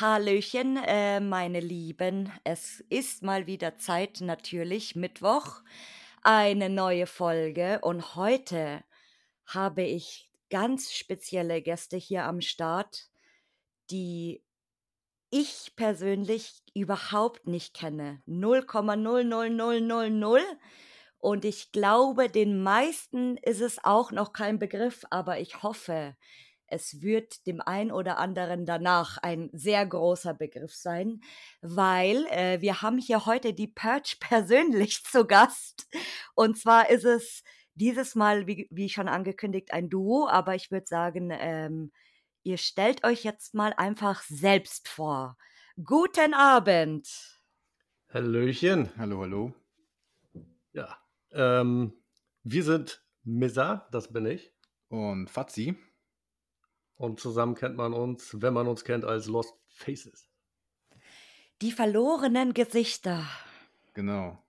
Hallöchen, äh, meine Lieben. Es ist mal wieder Zeit, natürlich, Mittwoch, eine neue Folge. Und heute habe ich ganz spezielle Gäste hier am Start, die ich persönlich überhaupt nicht kenne. 0,00000. Und ich glaube, den meisten ist es auch noch kein Begriff, aber ich hoffe, es wird dem einen oder anderen danach ein sehr großer Begriff sein, weil äh, wir haben hier heute die Perch persönlich zu Gast. Und zwar ist es dieses Mal, wie, wie schon angekündigt, ein Duo, aber ich würde sagen, ähm, ihr stellt euch jetzt mal einfach selbst vor. Guten Abend. Hallöchen. Hallo, hallo. Ja, ähm, wir sind Misa, das bin ich. Und Fazzi. Und zusammen kennt man uns, wenn man uns kennt, als Lost Faces. Die verlorenen Gesichter. Genau.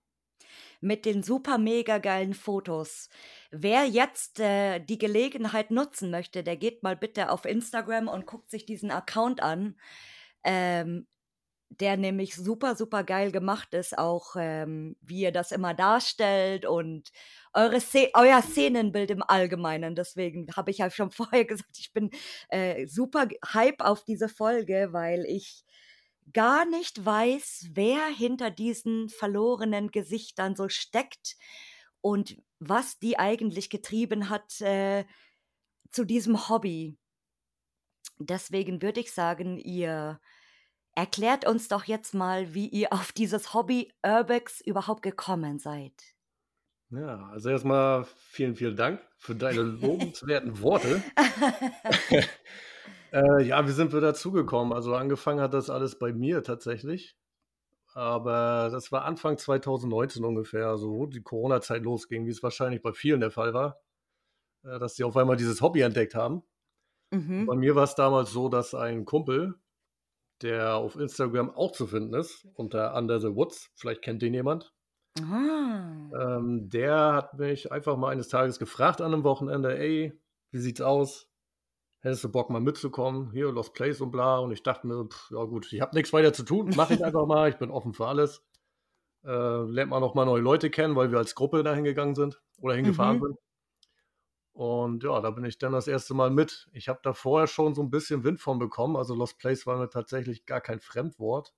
Mit den super mega geilen Fotos. Wer jetzt äh, die Gelegenheit nutzen möchte, der geht mal bitte auf Instagram und guckt sich diesen Account an. Ähm, der nämlich super, super geil gemacht ist, auch ähm, wie ihr das immer darstellt und eure Szen euer Szenenbild im Allgemeinen. Deswegen habe ich ja schon vorher gesagt, ich bin äh, super hype auf diese Folge, weil ich gar nicht weiß, wer hinter diesen verlorenen Gesichtern so steckt und was die eigentlich getrieben hat äh, zu diesem Hobby. Deswegen würde ich sagen, ihr erklärt uns doch jetzt mal, wie ihr auf dieses Hobby Urbex überhaupt gekommen seid. Ja, also erstmal vielen, vielen Dank für deine lobenswerten Worte. äh, ja, wie sind wir dazugekommen? Also angefangen hat das alles bei mir tatsächlich. Aber das war Anfang 2019 ungefähr, also wo die Corona-Zeit losging, wie es wahrscheinlich bei vielen der Fall war, äh, dass sie auf einmal dieses Hobby entdeckt haben. Mhm. Bei mir war es damals so, dass ein Kumpel, der auf Instagram auch zu finden ist, unter Under the Woods, vielleicht kennt den jemand, Ah. ähm, der hat mich einfach mal eines Tages gefragt an einem Wochenende, ey, wie sieht's aus? Hättest du Bock mal mitzukommen? Hier, Lost Place und bla. Und ich dachte mir, pff, ja gut, ich habe nichts weiter zu tun, mache ich einfach mal, ich bin offen für alles. Äh, lernt man auch mal neue Leute kennen, weil wir als Gruppe dahin gegangen sind oder hingefahren Mhm. sind. Und ja, da bin ich dann das erste Mal mit. Ich habe da vorher schon so ein bisschen Wind von bekommen. Also Lost Place war mir tatsächlich gar kein Fremdwort.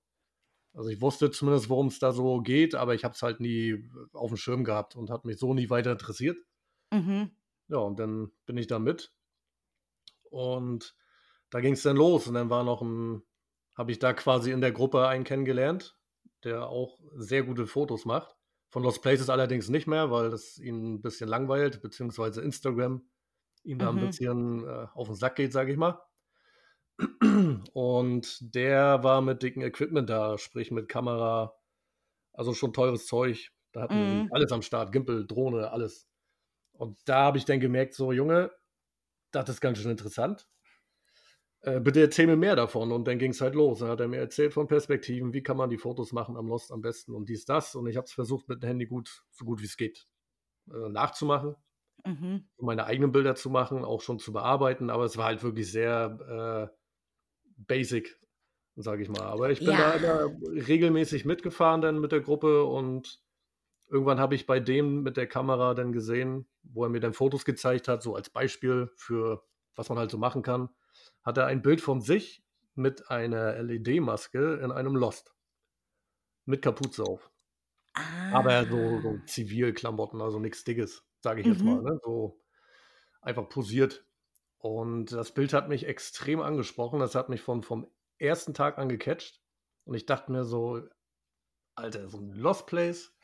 Also ich wusste zumindest, worum es da so geht, aber ich habe es halt nie auf dem Schirm gehabt und hat mich so nie weiter interessiert. Mhm. Ja, und dann bin ich da mit. Und da ging es dann los. Und dann war noch ein, habe ich da quasi in der Gruppe einen kennengelernt, der auch sehr gute Fotos macht. Von Lost Places allerdings nicht mehr, weil das ihn ein bisschen langweilt, beziehungsweise Instagram ihm da ein Mhm. bisschen äh, auf den Sack geht, sage ich mal. Und der war mit dicken Equipment da, sprich mit Kamera, also schon teures Zeug. Da hatten wir Mhm. alles am Start, Gimbal, Drohne, alles. Und da habe ich dann gemerkt, so Junge, das ist ganz schön interessant. Äh, bitte erzähl mir mehr davon. Und dann ging es halt los. Dann hat er mir erzählt von Perspektiven, wie kann man die Fotos machen am Lost am besten und dies, das. Und ich habe es versucht, mit dem Handy gut, so gut wie es geht, äh, nachzumachen, Mhm. meine eigenen Bilder zu machen, auch schon zu bearbeiten. Aber es war halt wirklich sehr äh, basic, sage ich mal. Aber ich bin Ja. da regelmäßig mitgefahren dann mit der Gruppe und irgendwann habe ich bei dem mit der Kamera dann gesehen, wo er mir dann Fotos gezeigt hat, so als Beispiel für was man halt so machen kann, hat er ein Bild von sich mit einer LED-Maske in einem Lost. Mit Kapuze auf. Aber so, so Ah. Zivilklamotten, also nichts Dickes, sage ich jetzt mal. Mhm. Ne? So einfach posiert. Und das Bild hat mich extrem angesprochen. Das hat mich von, vom ersten Tag an gecatcht. Und ich dachte mir so, Alter, so ein Lost Place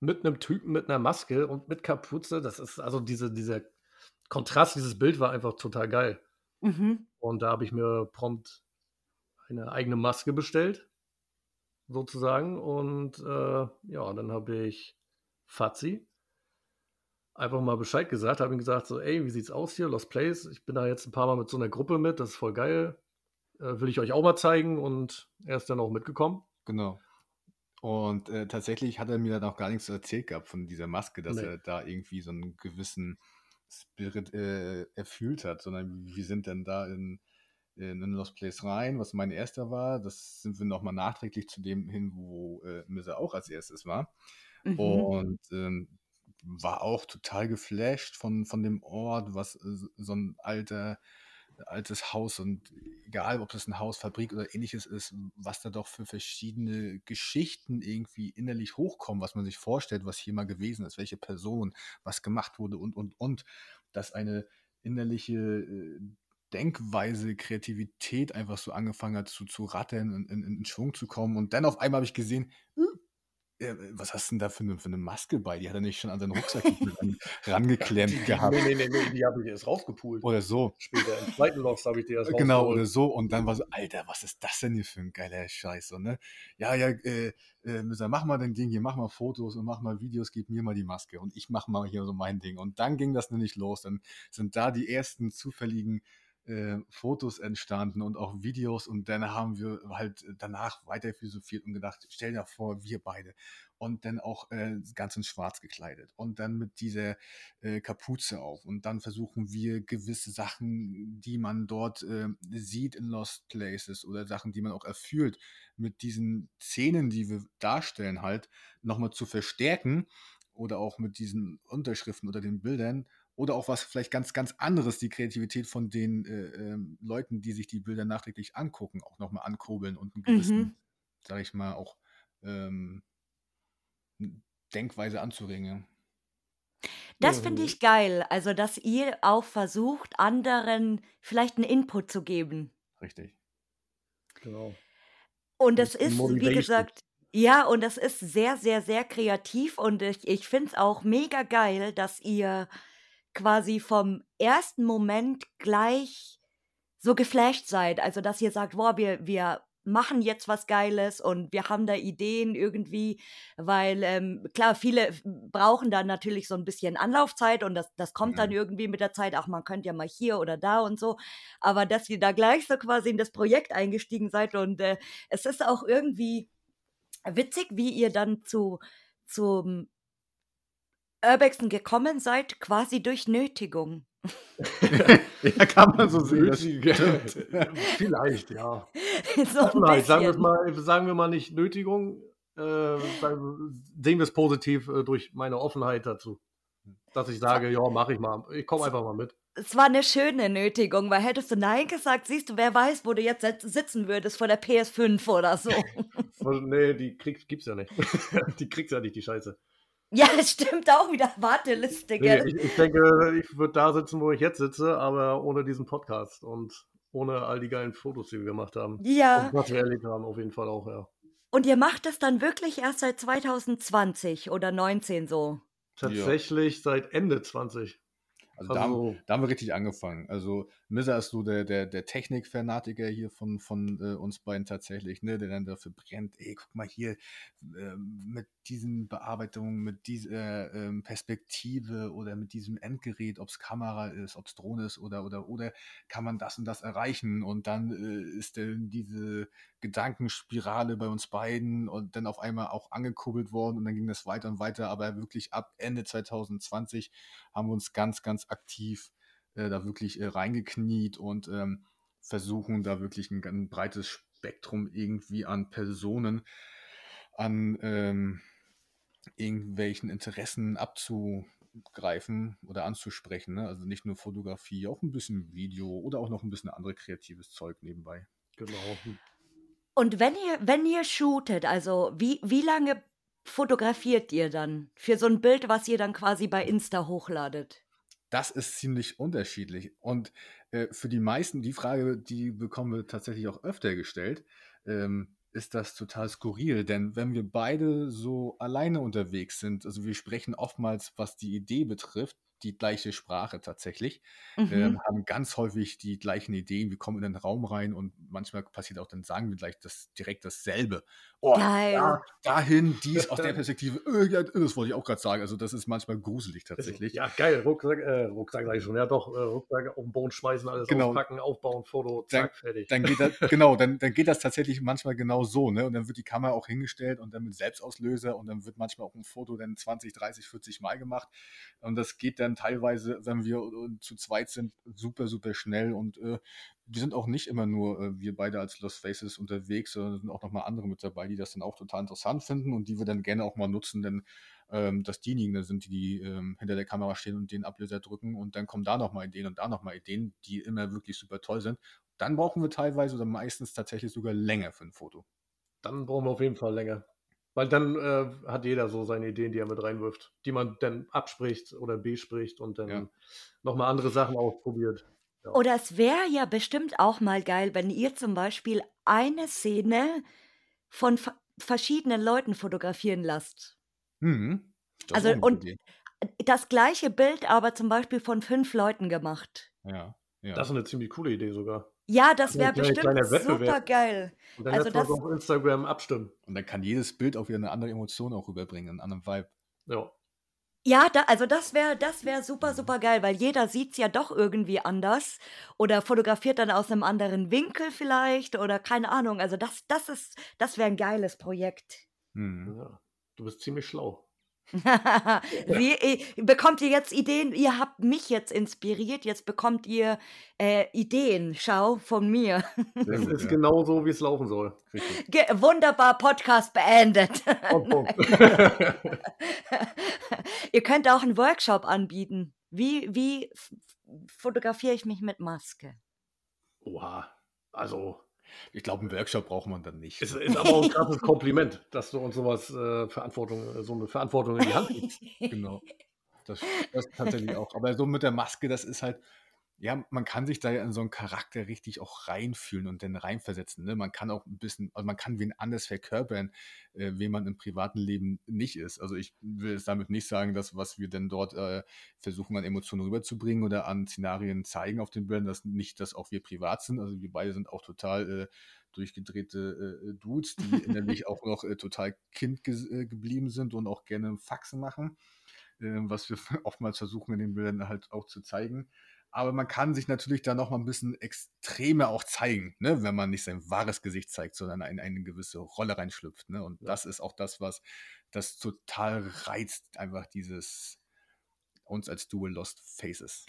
mit einem Typen mit einer Maske und mit Kapuze, das ist also diese, dieser Kontrast, dieses Bild war einfach total geil. Mhm. Und da habe ich mir prompt eine eigene Maske bestellt, sozusagen. Und äh, ja, dann habe ich Fazzi einfach mal Bescheid gesagt, habe ihm gesagt, so, ey, wie sieht's aus hier, Lost Place? Ich bin da jetzt ein paar Mal mit so einer Gruppe mit, das ist voll geil. Äh, will ich euch auch mal zeigen und er ist dann auch mitgekommen. Genau. Und äh, tatsächlich hat er mir dann auch gar nichts erzählt gehabt von dieser Maske, dass Nee. er da irgendwie so einen gewissen Spirit äh, erfüllt hat, sondern wir sind dann da in, in, Lost Place rein, was mein erster war. Das sind wir nochmal nachträglich zu dem hin, wo äh, Misse auch als erstes war. Mhm. Und ähm, war auch total geflasht von, von dem Ort, was äh, so ein alter, altes Haus und egal, ob das ein Haus, Fabrik oder ähnliches ist, was da doch für verschiedene Geschichten irgendwie innerlich hochkommen, was man sich vorstellt, was hier mal gewesen ist, welche Person, was gemacht wurde und, und, und, dass eine innerliche äh, Denkweise, Kreativität einfach so angefangen hat zu, zu rattern und in, in, in Schwung zu kommen. Und dann auf einmal habe ich gesehen, was hast du denn da für eine, für eine Maske bei? Die hat er nicht schon an seinen Rucksack ran, rangeklemmt gehabt. Nee, nee, nee, nee, die habe ich erst rausgepult. Oder so. Später im zweiten Lost habe ich die erst Genau, rausgeholt. oder so. Und dann war so, Alter, was ist das denn hier für ein geiler Scheiß? So, ne? Ja, ja, äh, äh, mach mal dein Ding hier, mach mal Fotos und mach mal Videos, gib mir mal die Maske und ich mach mal hier so mein Ding. Und dann ging das nämlich los. Dann sind da die ersten zufälligen äh, Fotos entstanden und auch Videos und dann haben wir halt danach weiter philosophiert und gedacht, stell dir vor, wir beide. Und dann auch äh, ganz in schwarz gekleidet und dann mit dieser äh, Kapuze auf. Und dann versuchen wir gewisse Sachen, die man dort äh, sieht in Lost Places oder Sachen, die man auch erfüllt, mit diesen Szenen, die wir darstellen, halt nochmal zu verstärken oder auch mit diesen Unterschriften oder den Bildern oder auch was vielleicht ganz, ganz anderes, die Kreativität von den äh, ähm, Leuten, die sich die Bilder nachträglich angucken, auch nochmal ankurbeln und einen gewissen, Mhm. sag ich mal, auch ähm, Denkweise anzuregen. Das Ja, finde ich geil. Also, dass ihr auch versucht, anderen vielleicht einen Input zu geben. Richtig. Genau. Und Das das ist wie gesagt, ja, und das ist sehr, sehr, sehr kreativ und ich, ich finde es auch mega geil, dass ihr quasi vom ersten Moment gleich so geflasht seid. Also, dass ihr sagt, boah, wir, wir machen jetzt was Geiles und wir haben da Ideen irgendwie, weil ähm, klar, viele brauchen dann natürlich so ein bisschen Anlaufzeit und das, das kommt dann Mhm. irgendwie mit der Zeit, ach, man könnte ja mal hier oder da und so, aber dass ihr da gleich so quasi in das Projekt eingestiegen seid und äh, es ist auch irgendwie witzig, wie ihr dann zu zum Urbexen gekommen seid, quasi durch Nötigung. ja, kann man so sehen. Vielleicht, ja. so Offenheit, sagen wir es mal, sagen wir mal nicht Nötigung, äh, sehen wir es positiv äh, durch meine Offenheit dazu. Dass ich sage, ja, mache ich mal. Ich komme einfach mal mit. Es war eine schöne Nötigung, weil hättest du Nein gesagt, siehst du, wer weiß, wo du jetzt sit- sitzen würdest vor der PS5 oder so. Nee, die krieg, gibt's ja nicht. die kriegt's ja nicht, die Scheiße. Ja, es stimmt auch wieder. Warteliste, Nee, gell? ich, ich denke, ich würde da sitzen, wo ich jetzt sitze, aber ohne diesen Podcast und ohne all die geilen Fotos, die wir gemacht haben. ja, Und was wir erlebt haben, auf jeden Fall auch, ja. und ihr macht das dann wirklich erst seit 2020 oder 19 so. Tatsächlich seit Ende 20. Also da, haben, Also, da haben wir richtig angefangen. Also Missa ist so der, der, der Technik-Fanatiker hier von, von äh, uns beiden tatsächlich, ne, der dann dafür brennt, ey, guck mal hier, ähm, mit diesen Bearbeitungen, mit dieser ähm, Perspektive oder mit diesem Endgerät, ob es Kamera ist, ob es Drohne ist oder, oder, oder, kann man das und das erreichen? Und dann äh, ist dann diese Gedankenspirale bei uns beiden und dann auf einmal auch angekurbelt worden und dann ging das weiter und weiter, aber wirklich ab Ende 2020 haben wir uns ganz, ganz aktiv äh, da wirklich äh, reingekniet und ähm, versuchen da wirklich ein, ein breites Spektrum irgendwie an Personen, an ähm, irgendwelchen Interessen abzugreifen oder anzusprechen. Ne? Also nicht nur Fotografie, auch ein bisschen Video oder auch noch ein bisschen andere kreatives Zeug nebenbei. genau. Und wenn ihr, wenn ihr shootet, also wie, wie lange fotografiert ihr dann für so ein Bild, was ihr dann quasi bei Insta hochladet? Das ist ziemlich unterschiedlich. Und äh, für die meisten, die Frage, die bekommen wir tatsächlich auch öfter gestellt, ähm, ist das total skurril. Denn wenn wir beide so alleine unterwegs sind, also wir sprechen oftmals, was die Idee betrifft, die gleiche Sprache tatsächlich, Mhm. ähm, haben ganz häufig die gleichen Ideen. Wir kommen in den Raum rein und manchmal passiert auch, dann sagen wir gleich das, direkt dasselbe. Oh, da, dahin, dies aus der Perspektive. Äh, ja, das wollte ich auch gerade sagen. Also das ist manchmal gruselig tatsächlich. Ja, geil. Rucksack, äh, Rucksack sag ich schon. Ja, doch. Äh, Rucksack auf den Boden schmeißen, alles Genau. auspacken, aufbauen, Foto, zack, fertig. Dann geht das, genau, dann, dann geht das tatsächlich manchmal genau so, ne? Und dann wird die Kamera auch hingestellt und dann mit Selbstauslöser und dann wird manchmal auch ein Foto dann 20, 30, 40 Mal gemacht. Und das geht dann teilweise, wenn wir äh, zu zweit sind, super, super schnell. Und äh, wir sind auch nicht immer nur äh, wir beide als Lost Faces unterwegs, sondern sind auch nochmal andere mit dabei, die das dann auch total interessant finden und die wir dann gerne auch mal nutzen, denn ähm, dass diejenigen dann sind, die, die ähm, hinter der Kamera stehen und den Ablöser drücken und dann kommen da nochmal Ideen und da nochmal Ideen, die immer wirklich super toll sind. Dann brauchen wir teilweise oder meistens tatsächlich sogar länger für ein Foto. Dann brauchen wir auf jeden Fall länger. Weil dann äh, hat jeder so seine Ideen, die er mit reinwirft, die man dann abspricht oder bespricht und dann Ja. nochmal andere Sachen ausprobiert. Oder es wäre ja bestimmt auch mal geil, wenn ihr zum Beispiel eine Szene von verschiedenen Leuten fotografieren lasst. Mhm. Also, und- Idee. Das gleiche Bild aber zum Beispiel von fünf Leuten gemacht. Ja, ja. Das ist eine ziemlich coole Idee sogar. Ja, das wäre bestimmt super geil. Und dann Also es das- auf Instagram abstimmen. und dann kann jedes Bild auch wieder eine andere Emotion auch rüberbringen, einen anderen Vibe. Ja. Ja, da, also das wäre das wär super, super geil, weil jeder sieht's ja doch irgendwie anders oder fotografiert dann aus einem anderen Winkel vielleicht oder keine Ahnung. Also das, das ist, das wäre ein geiles Projekt. Mhm. ja. Du bist ziemlich schlau. Wie, äh, bekommt ihr jetzt Ideen? Ihr habt mich jetzt inspiriert, jetzt bekommt ihr äh, Ideen, schau, von mir. Gut, ist ja. genau so, wie es laufen soll. Ge wunderbar, Podcast beendet. Ihr könnt auch einen Workshop anbieten. Wie, wie fotografiere ich mich mit Maske? Oha. Also, Ich glaube, einen Workshop braucht man dann nicht. es ist aber auch ein krasses Kompliment, dass du uns sowas äh, Verantwortung, äh, so eine Verantwortung in die Hand gibst. Genau. Das, das tatsächlich auch. Aber so mit der Maske, das ist halt, ja, man kann sich da ja in so einen Charakter richtig auch reinfühlen und dann reinversetzen. Ne? Man kann auch ein bisschen, also man kann wen anders verkörpern, äh, wen man im privaten Leben nicht ist. Also ich will jetzt damit nicht sagen, dass was wir denn dort äh, versuchen an Emotionen rüberzubringen oder an Szenarien zeigen auf den Bildern, dass nicht, dass auch wir privat sind. Also wir beide sind auch total äh, durchgedrehte äh, Dudes, die innerlich auch noch äh, total Kind ges- äh, geblieben sind und auch gerne Faxen machen äh, was wir oftmals versuchen in den Bildern halt auch zu zeigen. Aber man kann sich natürlich da noch mal ein bisschen extremer auch zeigen, ne? wenn man nicht sein wahres Gesicht zeigt, sondern in eine gewisse Rolle reinschlüpft. Ne? Und Ja. das ist auch das, was das total reizt, einfach dieses uns als Dual Lost Faces.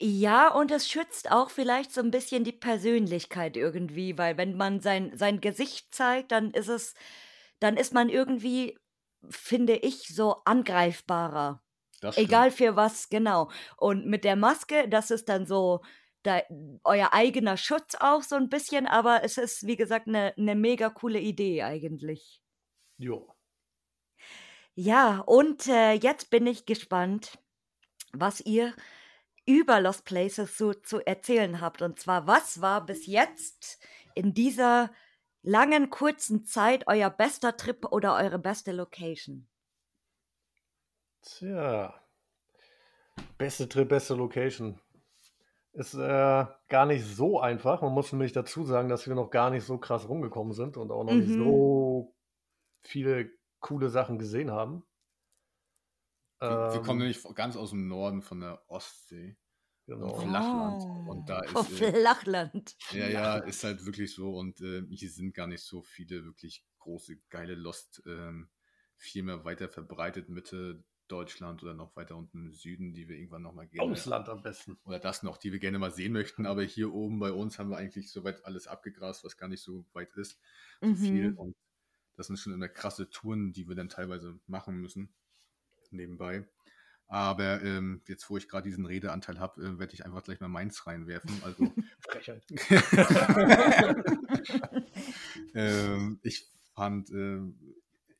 Ja, und es schützt auch vielleicht so ein bisschen die Persönlichkeit irgendwie, weil wenn man sein, sein Gesicht zeigt, dann ist es, dann ist man irgendwie, finde ich, so angreifbarer. Egal für was, genau. Und mit der Maske, das ist dann so da, euer eigener Schutz auch so ein bisschen, aber es ist, wie gesagt, eine ne mega coole Idee eigentlich. Jo. Ja, und äh, jetzt bin ich gespannt, was ihr über Lost Places so zu erzählen habt. Und zwar, was war bis jetzt in dieser langen, kurzen Zeit euer bester Trip oder eure beste Location? Tja. Beste Trip, beste Location. Ist äh, gar nicht so einfach. Man muss nämlich dazu sagen, dass wir noch gar nicht so krass rumgekommen sind und auch noch nicht Mhm. so viele coole Sachen gesehen haben. Wir, wir Ähm, kommen nämlich ganz aus dem Norden von der Ostsee. genau. Flach- Flachland. Und da ist, äh, Flachland. Ja, ja, ist halt wirklich so. Und äh, hier sind gar nicht so viele wirklich große, geile Lost, ähm, viel mehr weiter verbreitet, Mitte Deutschland oder noch weiter unten im Süden, die wir irgendwann nochmal gerne. Ausland am besten. Oder das noch, die wir gerne mal sehen möchten. Aber hier oben bei uns haben wir eigentlich soweit alles abgegrast, was gar nicht so weit ist. So viel. Mhm. Und das sind schon immer krasse Touren, die wir dann teilweise machen müssen. Nebenbei. Aber ähm, jetzt, wo ich gerade diesen Redeanteil habe, äh, werde ich einfach gleich mal meins reinwerfen. Also Frechheit. ähm, ich fand, ähm,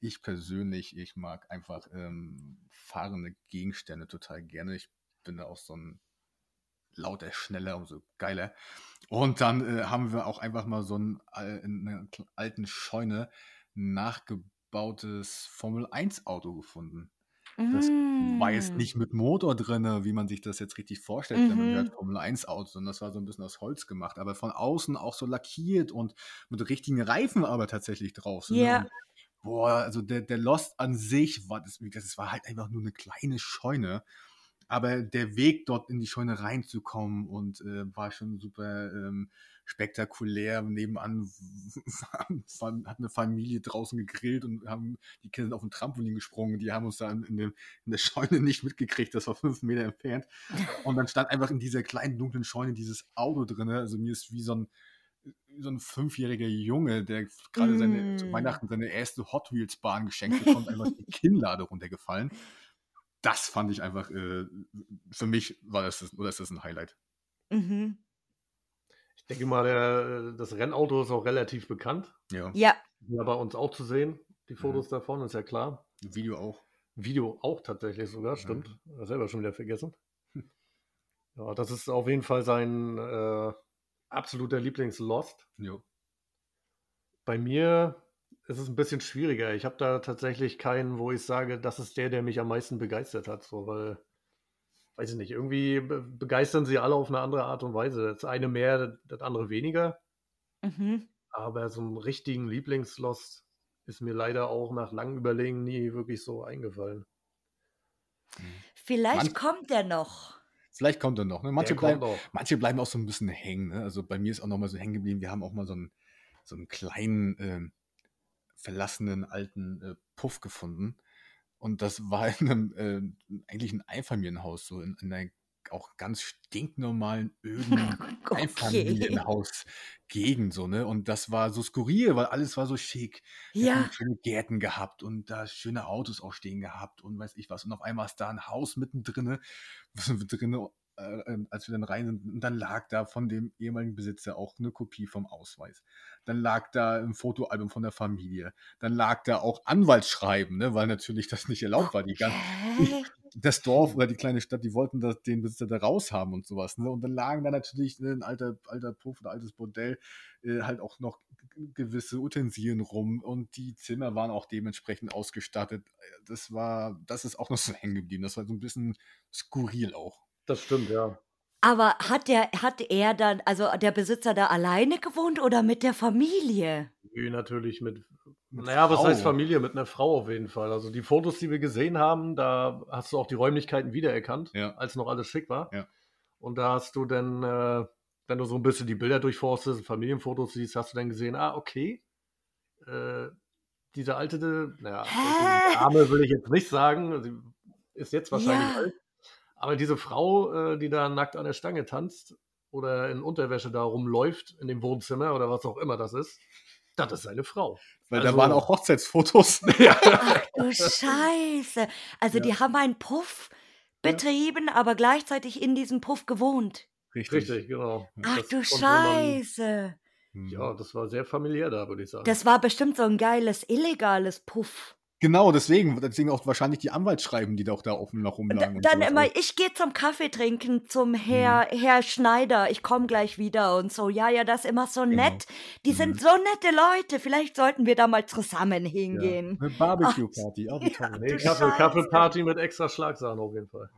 ich persönlich, ich mag einfach ähm, fahrende Gegenstände total gerne. Ich bin da auch so ein lauter, schneller, umso geiler. Und dann äh, haben wir auch einfach mal so ein, äh, in einer alten Scheune nachgebautes Formel 1 Auto gefunden. Das war jetzt Mm. nicht mit Motor drin, wie man sich das jetzt richtig vorstellt, wenn man hört Mhm. Formel 1 Autos, sondern das war so ein bisschen aus Holz gemacht, aber von außen auch so lackiert und mit richtigen Reifen aber tatsächlich drauf. So, ne? Boah, also der, der Lost an sich war das, wie gesagt, es war halt einfach nur eine kleine Scheune. Aber der Weg dort in die Scheune reinzukommen und äh, war schon super ähm, spektakulär. Nebenan hat eine Familie draußen gegrillt und haben die Kinder sind auf den Trampolin gesprungen. Die haben uns da in, dem, in der Scheune nicht mitgekriegt. Das war fünf Meter entfernt. Und dann stand einfach in dieser kleinen dunklen Scheune dieses Auto drin. Also mir ist wie so ein so ein fünfjähriger Junge, der gerade seine, zu Mm. Weihnachten seine erste Hot Wheels Bahn geschenkt bekommt, einfach die Kinnlade runtergefallen. Das fand ich einfach, äh, für mich war das, das, oder ist das ein Highlight. Mhm. Ich denke mal, der, das Rennauto ist auch relativ bekannt. Ja, Ja. Ja, bei uns auch zu sehen, die Mhm. Fotos davon, ist ja klar. Video auch. Video auch tatsächlich sogar, stimmt. Mhm. Selber schon wieder vergessen. Ja, das ist auf jeden Fall sein äh, absoluter Lieblings-Lost. Ja. Bei mir ist es ein bisschen schwieriger. Ich habe da tatsächlich keinen, wo ich sage, das ist der, der mich am meisten begeistert hat. So, weil, weiß ich nicht, irgendwie be begeistern sie alle auf eine andere Art und Weise. Das eine mehr, das andere weniger. Mhm. Aber so einen richtigen Lieblingslost ist mir leider auch nach langem Überlegen nie wirklich so eingefallen. Vielleicht Manch- kommt er noch. Vielleicht kommt er noch. Ne? Manche, bleiben, auch. manche bleiben auch so ein bisschen hängen. Ne? Also bei mir ist auch noch mal so hängen geblieben. Wir haben auch mal so einen, so einen kleinen, ähm, verlassenen alten äh, Puff gefunden. Und das war in einem, äh, eigentlich ein Einfamilienhaus, so in, in einer auch ganz stinknormalen, öden Okay. Einfamilienhaus-Gegend, so, ne? Und das war so skurril, weil alles war so schick. Wir Ja. schöne Gärten gehabt und da schöne Autos auch stehen gehabt und weiß ich was. Und auf einmal ist da ein Haus mittendrin, drinne, äh, äh, als wir dann rein sind, und dann lag da von dem ehemaligen Besitzer auch eine Kopie vom Ausweis. Dann lag da ein Fotoalbum von der Familie. Dann lag da auch Anwaltsschreiben, ne? weil natürlich das nicht erlaubt war. Die ganze, Okay. Das Dorf oder die kleine Stadt, die wollten das, den Besitzer da raus haben und sowas. Ne? Und dann lagen da natürlich ne, ein alter, alter Puff oder altes Bordell, äh, halt auch noch gewisse Utensilien rum und die Zimmer waren auch dementsprechend ausgestattet. Das war, das ist auch noch so hängen geblieben. Das war so ein bisschen skurril auch. Das stimmt, ja. Aber hat der, hat er dann, also der Besitzer da alleine gewohnt oder mit der Familie? Nö, natürlich mit, Mit naja, was Frau. heißt Familie? Mit einer Frau auf jeden Fall. Also die Fotos, die wir gesehen haben, da hast du auch die Räumlichkeiten wiedererkannt, Ja. als noch alles schick war. Ja. Und da hast du dann, äh, wenn du so ein bisschen die Bilder durchforstest, Familienfotos siehst, hast du dann gesehen, ah, okay, äh, diese alte, naja? Dame will ich jetzt nicht sagen, sie ist jetzt wahrscheinlich Ja. alt, aber diese Frau, äh, die da nackt an der Stange tanzt oder in Unterwäsche da rumläuft in dem Wohnzimmer oder was auch immer das ist, das ist seine Frau. Weil Also- da waren auch Hochzeitsfotos. Ach du Scheiße. Also Ja. die haben einen Puff betrieben, aber gleichzeitig in diesem Puff gewohnt. Richtig, genau. Ach Das du konnte man- Scheiße. Mhm. Ja, das war sehr familiär da, würde ich sagen. Das war bestimmt so ein geiles, illegales Puff. Genau, deswegen, deswegen auch wahrscheinlich die Anwaltsschreiben, die doch da offen noch rumlagen. und dann immer, ich gehe zum Kaffee trinken zum Herr, Herr Schneider, ich komme gleich wieder und so. Ja, ja, das ist immer so Genau. nett. Die Mhm. sind so nette Leute. Vielleicht sollten wir da mal zusammen hingehen. Eine Barbecue-Party, auch wie toll. nee, Kaffee. Kaffeeparty mit extra Schlagsahne auf jeden Fall.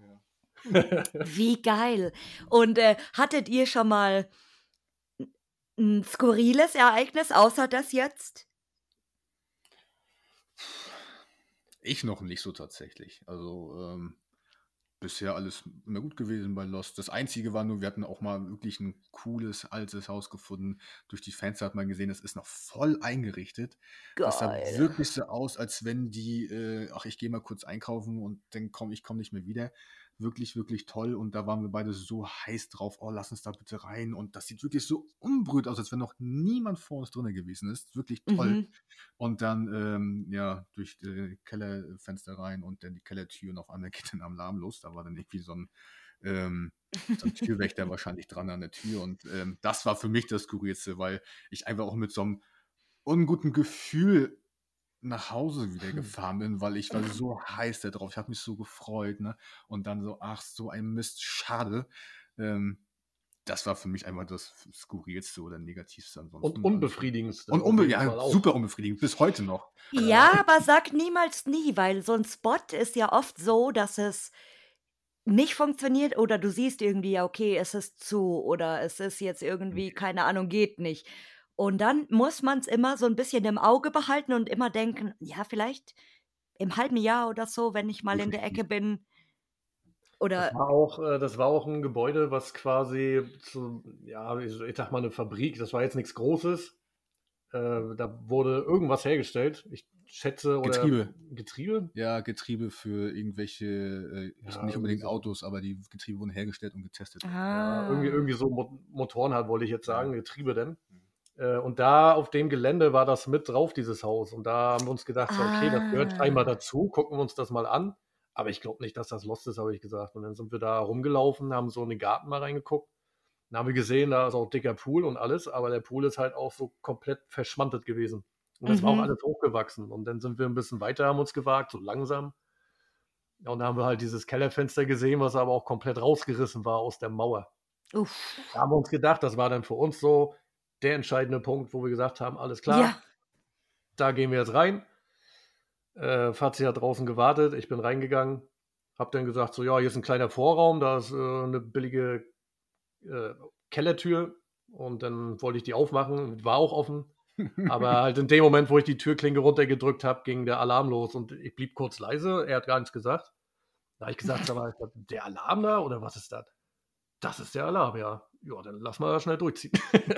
Wie geil. Und äh, hattet ihr schon mal ein skurriles Ereignis, außer das jetzt? Ich noch nicht so tatsächlich. Also ähm, bisher alles immer gut gewesen bei Lost. Das Einzige war nur, wir hatten auch mal wirklich ein cooles altes Haus gefunden. Durch die Fenster hat man gesehen, das ist noch voll eingerichtet. Das sah Geil. wirklich so aus, als wenn die, äh, ach, ich gehe mal kurz einkaufen und dann komme ich komme nicht mehr wieder. Wirklich, wirklich toll. Und da waren wir beide so heiß drauf. Oh, lass uns da bitte rein. Und das sieht wirklich so unberührt aus, als wenn noch niemand vor uns drin gewesen ist. Wirklich toll. Mhm. Und dann, ähm, ja, durch die Kellerfenster rein und dann die Kellertür und auf einmal geht dann Alarm los. Da war dann irgendwie so ein, ähm, so ein Türwächter wahrscheinlich dran an der Tür. Und ähm, das war für mich das Skurrilste, weil ich einfach auch mit so einem unguten Gefühl nach Hause wieder gefahren bin, weil ich war so heiß da drauf. Ich habe mich so gefreut, ne? Und dann so, ach, so ein Mist, schade. Ähm, das war für mich einfach das skurrilste oder negativste ansonsten. Und unbefriedigendste. Und unbe ja, super unbefriedigend, bis heute noch. Ja, aber sag niemals nie, weil so ein Spot ist ja oft so, dass es nicht funktioniert oder du siehst irgendwie, ja, okay, es ist zu oder es ist jetzt irgendwie, keine Ahnung, geht nicht. Und dann muss man es immer so ein bisschen im Auge behalten und immer denken, ja, vielleicht im halben Jahr oder so, wenn ich mal in der Ecke bin. Oder Das war auch, äh, das war auch ein Gebäude, was quasi zu, ja, ich, sag mal eine Fabrik, das war jetzt nichts Großes. Äh, da wurde irgendwas hergestellt. Ich schätze, oder Getriebe. Getriebe? Ja, Getriebe für irgendwelche, äh, Ja, nicht unbedingt so. Autos, aber die Getriebe wurden hergestellt und getestet. ah, Ja, irgendwie, irgendwie so Mo Motoren halt, wollte ich jetzt sagen, Getriebe denn. Äh, und da auf dem Gelände war das mit drauf, dieses Haus. Und da haben wir uns gedacht, so, okay, das gehört Ah. scheinbar dazu, gucken wir uns das mal an. Aber ich glaube nicht, dass das Lost ist, habe ich gesagt. Und dann sind wir da rumgelaufen, haben so in den Garten mal reingeguckt. Dann haben wir gesehen, da ist auch dicker Pool und alles, aber der Pool ist halt auch so komplett verschmantet gewesen. Und das war Mhm. auch alles hochgewachsen. Und dann sind wir ein bisschen weiter, haben uns gewagt, so langsam. Und da haben wir halt dieses Kellerfenster gesehen, was aber auch komplett rausgerissen war aus der Mauer. uff. Da haben wir uns gedacht, das war dann für uns so der entscheidende Punkt, wo wir gesagt haben, alles klar, Ja. da gehen wir jetzt rein. Äh, Fazit hat draußen gewartet, ich bin reingegangen, habe dann gesagt, so ja, hier ist ein kleiner Vorraum, da ist äh, eine billige äh, Kellertür und dann wollte ich die aufmachen, war auch offen. Aber halt in dem Moment, wo ich die Türklinke runtergedrückt habe, ging der Alarm los und ich blieb kurz leise. Er hat gar nichts gesagt. Da habe ich gesagt, sag mal, der Alarm da oder was ist das? Das ist der Alarm, ja. Ja, dann lass mal schnell durchziehen.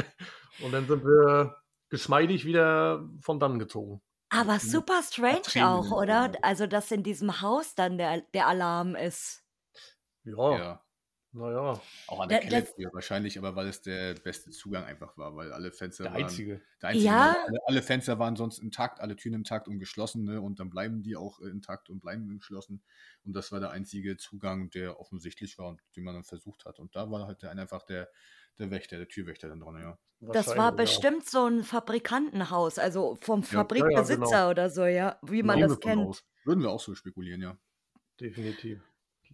und dann sind wir geschmeidig wieder von dann gezogen. Aber super strange Vertrieben auch, oder? Also, dass in diesem Haus dann der, der Alarm ist. Ja, Ja, naja, auch an der Da- das- Kellertür wahrscheinlich, aber weil es der beste Zugang einfach war, weil alle Fenster der waren. einzige. Der einzige, Ja. Alle, alle Fenster waren sonst intakt, alle Türen intakt und geschlossen, ne? Und dann bleiben die auch äh, intakt und bleiben geschlossen. Und das war der einzige Zugang, der offensichtlich war und den man dann versucht hat. Und da war halt der, einfach der, der Wächter, der Türwächter dann dran, ja. Das war ja. bestimmt so ein Fabrikantenhaus, also vom Fabrikbesitzer ja, genau. oder so, ja, wie man Gehen das kennt. aus. Würden wir auch so spekulieren, ja. Definitiv.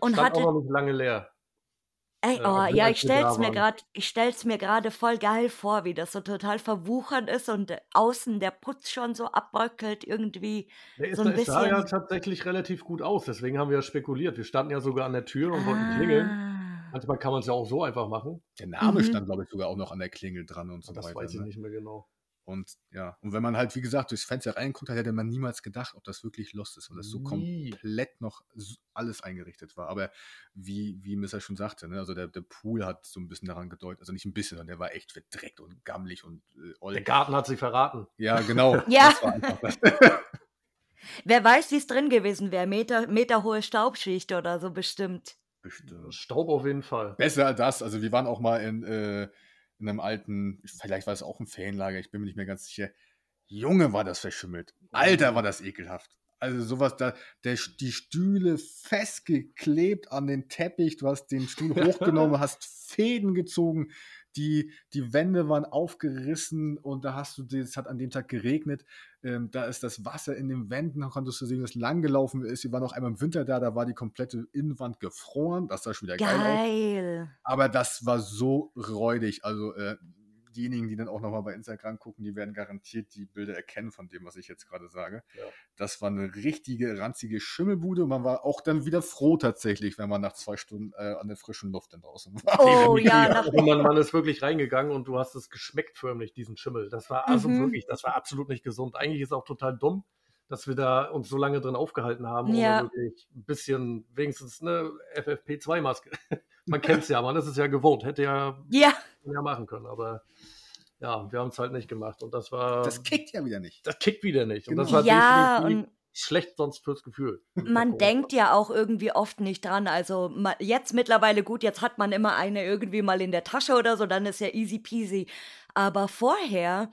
Und Stand hatte- auch noch nicht lange leer. Ey, Äh, oh, obwohl ja, ich da stell's mir waren. gerade, ich stell's mir gerade voll geil vor, wie das so total verwuchert ist und äh, außen der Putz schon so abbröckelt irgendwie. Der ist, So ein es sah ja bisschen- tatsächlich relativ gut aus, deswegen haben wir ja spekuliert. Wir standen ja sogar an der Tür und wollten klingeln. Ah. Manchmal kann man es ja auch so einfach machen. Der Name Mhm. stand, glaube ich, sogar auch noch an der Klingel dran und so Das weiter. weiß ich ne? nicht mehr genau. Und ja, und wenn man halt, wie gesagt, durchs Fenster reinguckt, hat, hätte man niemals gedacht, ob das wirklich Lost ist, weil das so Nie. komplett noch alles eingerichtet war. Aber wie, wie Missa schon sagte, ne, also der, der Pool hat so ein bisschen daran gedeutet, also nicht ein bisschen, sondern der war echt verdreckt und gammelig und äh, oll. Der Garten hat sich verraten. Ja, genau. Ja. Das war einfach das. Wer weiß, wie es drin gewesen wäre. Meter, meterhohe Staubschicht oder so bestimmt. Bestimmt. Staub auf jeden Fall. Besser als das. Also wir waren auch mal in, äh, in einem alten, vielleicht war es auch ein Ferienlager, ich bin mir nicht mehr ganz sicher. Junge, war das verschimmelt. Alter, war das ekelhaft. Also sowas, da, der, die Stühle festgeklebt an den Teppich, du hast den Stuhl hochgenommen, hast Fäden gezogen, die, die Wände waren aufgerissen und da hast du, es hat an dem Tag geregnet, ähm, da ist das Wasser in den Wänden, da konntest du sehen, dass lang gelaufen ist. Wir waren auch einmal im Winter da, da war die komplette Innenwand gefroren, das sah schon wieder geil aus. Geil. Aber das war so räudig. Also äh, diejenigen, die dann auch nochmal bei Instagram gucken, die werden garantiert die Bilder erkennen von dem, was ich jetzt gerade sage. Ja. Das war eine richtige, ranzige Schimmelbude. Und man war auch dann wieder froh tatsächlich, wenn man nach zwei Stunden äh, an der frischen Luft dann draußen war. Oh ja, nach, Also man, man ist wirklich reingegangen und du hast es geschmeckt förmlich, diesen Schimmel. Das war also Mhm. wirklich, das war absolut nicht gesund. Eigentlich ist auch total dumm, dass wir da uns so lange drin aufgehalten haben, ohne Ja. wirklich ein bisschen, wenigstens eine FFP2-Maske. man kennt es ja, man ist es ja gewohnt, hätte ja, ja, ja machen können, aber ja, wir haben es halt nicht gemacht und das war, Das kickt ja wieder nicht. das kickt wieder nicht. Und das Genau. war ja, definitiv schlecht sonst fürs Gefühl. man denkt ja auch irgendwie oft nicht dran. Also jetzt mittlerweile gut, jetzt hat man immer eine irgendwie mal in der Tasche oder so, dann ist ja easy peasy. Aber vorher,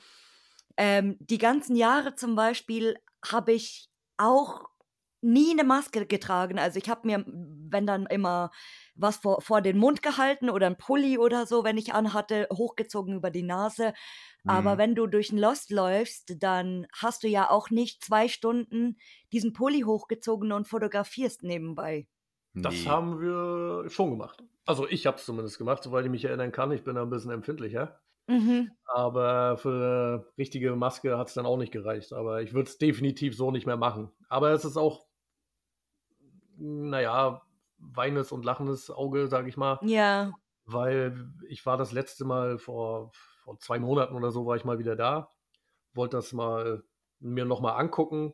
ähm, die ganzen Jahre zum Beispiel, habe ich auch nie eine Maske getragen. Also ich habe mir, wenn dann immer was vor, vor den Mund gehalten oder ein Pulli oder so, wenn ich anhatte, hochgezogen über die Nase. Aber Mhm. wenn du durch ein Lost läufst, dann hast du ja auch nicht zwei Stunden diesen Pulli hochgezogen und fotografierst nebenbei. Das Nee. haben wir schon gemacht. Also ich habe es zumindest gemacht, soweit ich mich erinnern kann. Ich bin da ein bisschen empfindlicher. Mhm. Aber für eine richtige Maske hat es dann auch nicht gereicht. Aber ich würde es definitiv so nicht mehr machen. Aber es ist auch, naja, weinendes und lachendes Auge, sage ich mal. Ja. Weil ich war das letzte Mal vor, vor zwei Monaten oder so, war ich mal wieder da. Wollte das mal mir nochmal angucken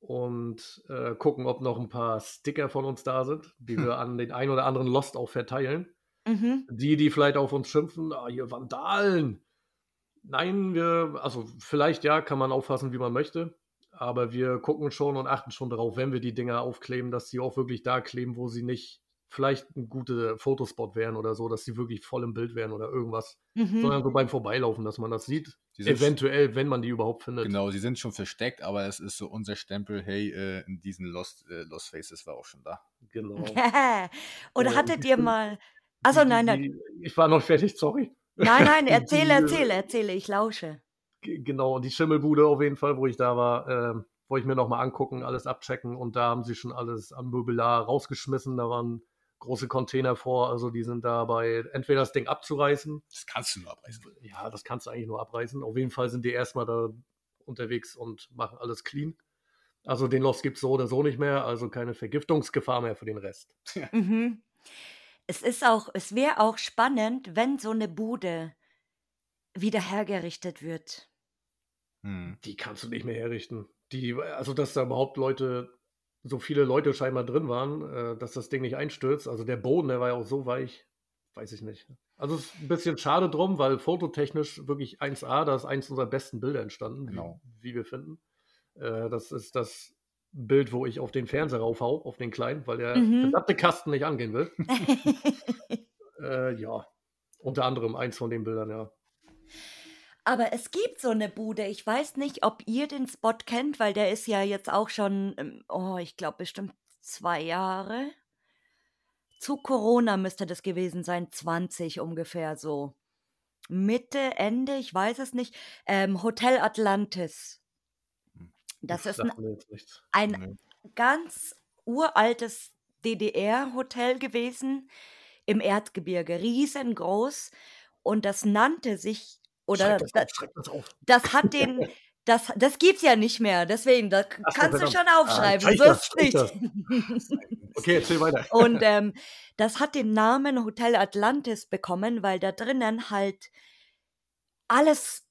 und äh, gucken, ob noch ein paar Sticker von uns da sind, die Hm. wir an den ein oder anderen Lost auch verteilen. Mhm. Die, die vielleicht auf uns schimpfen, ah, hier Vandalen. Nein, wir, also vielleicht ja, kann man auffassen, wie man möchte. Aber wir gucken schon und achten schon darauf, wenn wir die Dinger aufkleben, dass sie auch wirklich da kleben, wo sie nicht vielleicht ein guter Fotospot wären oder so, dass sie wirklich voll im Bild wären oder irgendwas. Mhm. Sondern so beim Vorbeilaufen, dass man das sieht. Eventuell, wenn man die überhaupt findet. Genau, sie sind schon versteckt, aber es ist so unser Stempel, hey, äh, in diesen Lost, äh, Lost Faces war auch schon da. Genau. Oder Äh, hattet ihr mal. Achso, nein, nein. Ich war noch fertig, sorry. Nein, nein, erzähle, äh, erzähle, erzähle, ich lausche. Genau, und die Schimmelbude auf jeden Fall, wo ich da war, ähm, wollte ich mir nochmal angucken, alles abchecken und da haben sie schon alles an Möbelar rausgeschmissen. Da waren große Container vor, also die sind dabei, entweder das Ding abzureißen. Das kannst du nur abreißen. Ja, das kannst du eigentlich nur abreißen. Auf jeden Fall sind die erstmal da unterwegs und machen alles clean. Also den Lost gibt es so oder so nicht mehr, also keine Vergiftungsgefahr mehr für den Rest. Mhm. Es ist auch, es wäre auch spannend, wenn so eine Bude wieder hergerichtet wird. Hm. Die kannst du nicht mehr herrichten. Die, also, dass da überhaupt Leute, so viele Leute scheinbar drin waren, äh, dass das Ding nicht einstürzt. Also der Boden, der war ja auch so weich, weiß ich nicht. Also es ist ein bisschen schade drum, weil fototechnisch wirklich 1A, da ist eins unserer besten Bilder entstanden, Genau. wie, wie wir finden. Äh, das ist das Bild, wo ich auf den Fernseher raufhau, auf den kleinen, weil der Mhm. verdammte Kasten nicht angehen will. äh, ja, unter anderem eins von den Bildern, ja. Aber es gibt so eine Bude. Ich weiß nicht, ob ihr den Spot kennt, weil der ist ja jetzt auch schon, ähm, oh, ich glaube bestimmt zwei Jahre. Zu Corona müsste das gewesen sein, 20 ungefähr so. Mitte, Ende, ich weiß es nicht. Ähm, Hotel Atlantis. Das ist ein, ein Nee. ganz uraltes DDR-Hotel gewesen im Erzgebirge, riesengroß. Und das nannte sich, oder das das das hat den, das, das gibt's ja nicht mehr. Deswegen, da k- Ach kannst du verdammt. schon Ah, aufschreiben, so das, ist nicht. Okay, erzähl weiter. Und ähm, das hat den Namen Hotel Atlantis bekommen, weil da drinnen halt alles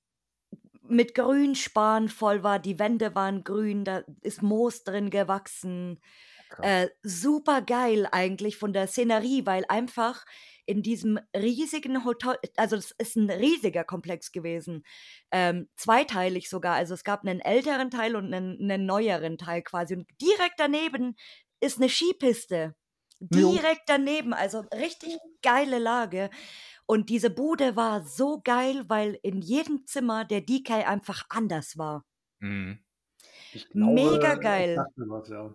mit Grünspan voll war. Die Wände waren grün, da ist Moos drin gewachsen. Krass. Äh, super geil eigentlich von der Szenerie, weil einfach in diesem riesigen Hotel, also es ist ein riesiger Komplex gewesen, ähm, zweiteilig sogar. Also es gab einen älteren Teil und einen, einen neueren Teil quasi. Und direkt daneben ist eine Skipiste. Direkt daneben, also richtig geile Lage. Und diese Bude war so geil, weil in jedem Zimmer der DK einfach anders war. Mhm. Ich Mega geil. was, ja.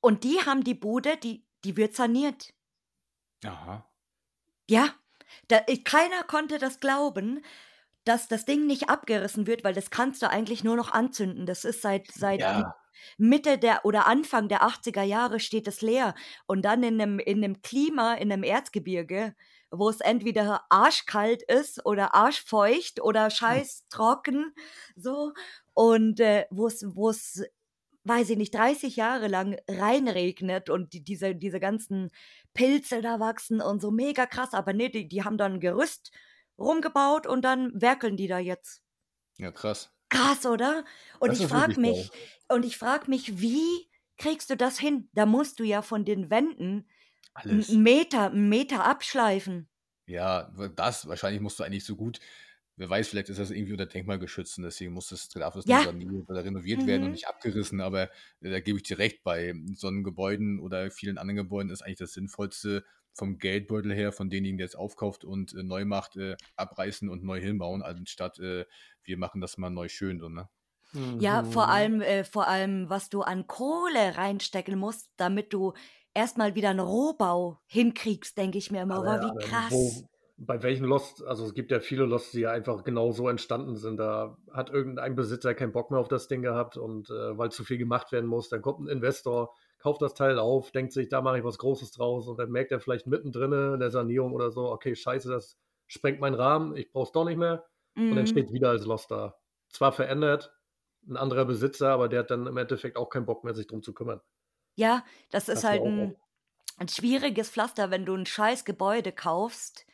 Und die haben die Bude, die, die wird saniert. Aha. Ja, da, ich, keiner konnte das glauben, dass das Ding nicht abgerissen wird, weil das kannst du eigentlich nur noch anzünden. Das ist seit, seit Ja. Mitte der oder Anfang der 80er Jahre steht es leer. Und dann in einem, in einem Klima, in einem Erzgebirge, wo es entweder arschkalt ist oder arschfeucht oder scheiß trocken, so. Und äh, wo es, wo es, weiß ich nicht, 30 Jahre lang reinregnet und die, diese, diese ganzen Pilze da wachsen und so mega krass. Aber nee, die, die haben dann ein Gerüst rumgebaut und dann werkeln die da jetzt. Ja, krass. Krass, oder? Und Das ich frage mich, und ich frage mich, wie kriegst du das hin? Da musst du ja von den Wänden Alles. einen Meter, einen Meter abschleifen. Ja, das wahrscheinlich musst du eigentlich so gut. Wer weiß, vielleicht ist das irgendwie unter Denkmal geschützt und deswegen muss das, darf es Ja. saniert oder renoviert werden und Mhm. nicht abgerissen. Aber äh, da gebe ich dir recht, bei so einen Gebäuden oder vielen anderen Gebäuden ist eigentlich das Sinnvollste vom Geldbeutel her, von denjenigen, der es aufkauft und äh, neu macht, äh, abreißen und neu hinbauen, anstatt äh, wir machen das mal neu schön. So, ne? Ja, vor Mhm. allem, äh, vor allem, was du an Kohle reinstecken musst, damit du erstmal wieder einen Rohbau hinkriegst, denke ich mir immer, Aber wow, ja, wie aber krass. Wo, bei welchen Lost, also es gibt ja viele Lost, die ja einfach genau so entstanden sind. Da hat irgendein Besitzer keinen Bock mehr auf das Ding gehabt und äh, weil zu viel gemacht werden muss, dann kommt ein Investor, kauft das Teil auf, denkt sich, da mache ich was Großes draus und dann merkt er vielleicht mittendrin in der Sanierung oder so, okay, scheiße, das sprengt meinen Rahmen, ich brauche es doch nicht mehr und dann Mhm. steht wieder als Lost da. Zwar verändert, ein anderer Besitzer, aber der hat dann im Endeffekt auch keinen Bock mehr, sich drum zu kümmern. Ja, das ist du halt ein, ein schwieriges Pflaster, wenn du ein scheiß Gebäude kaufst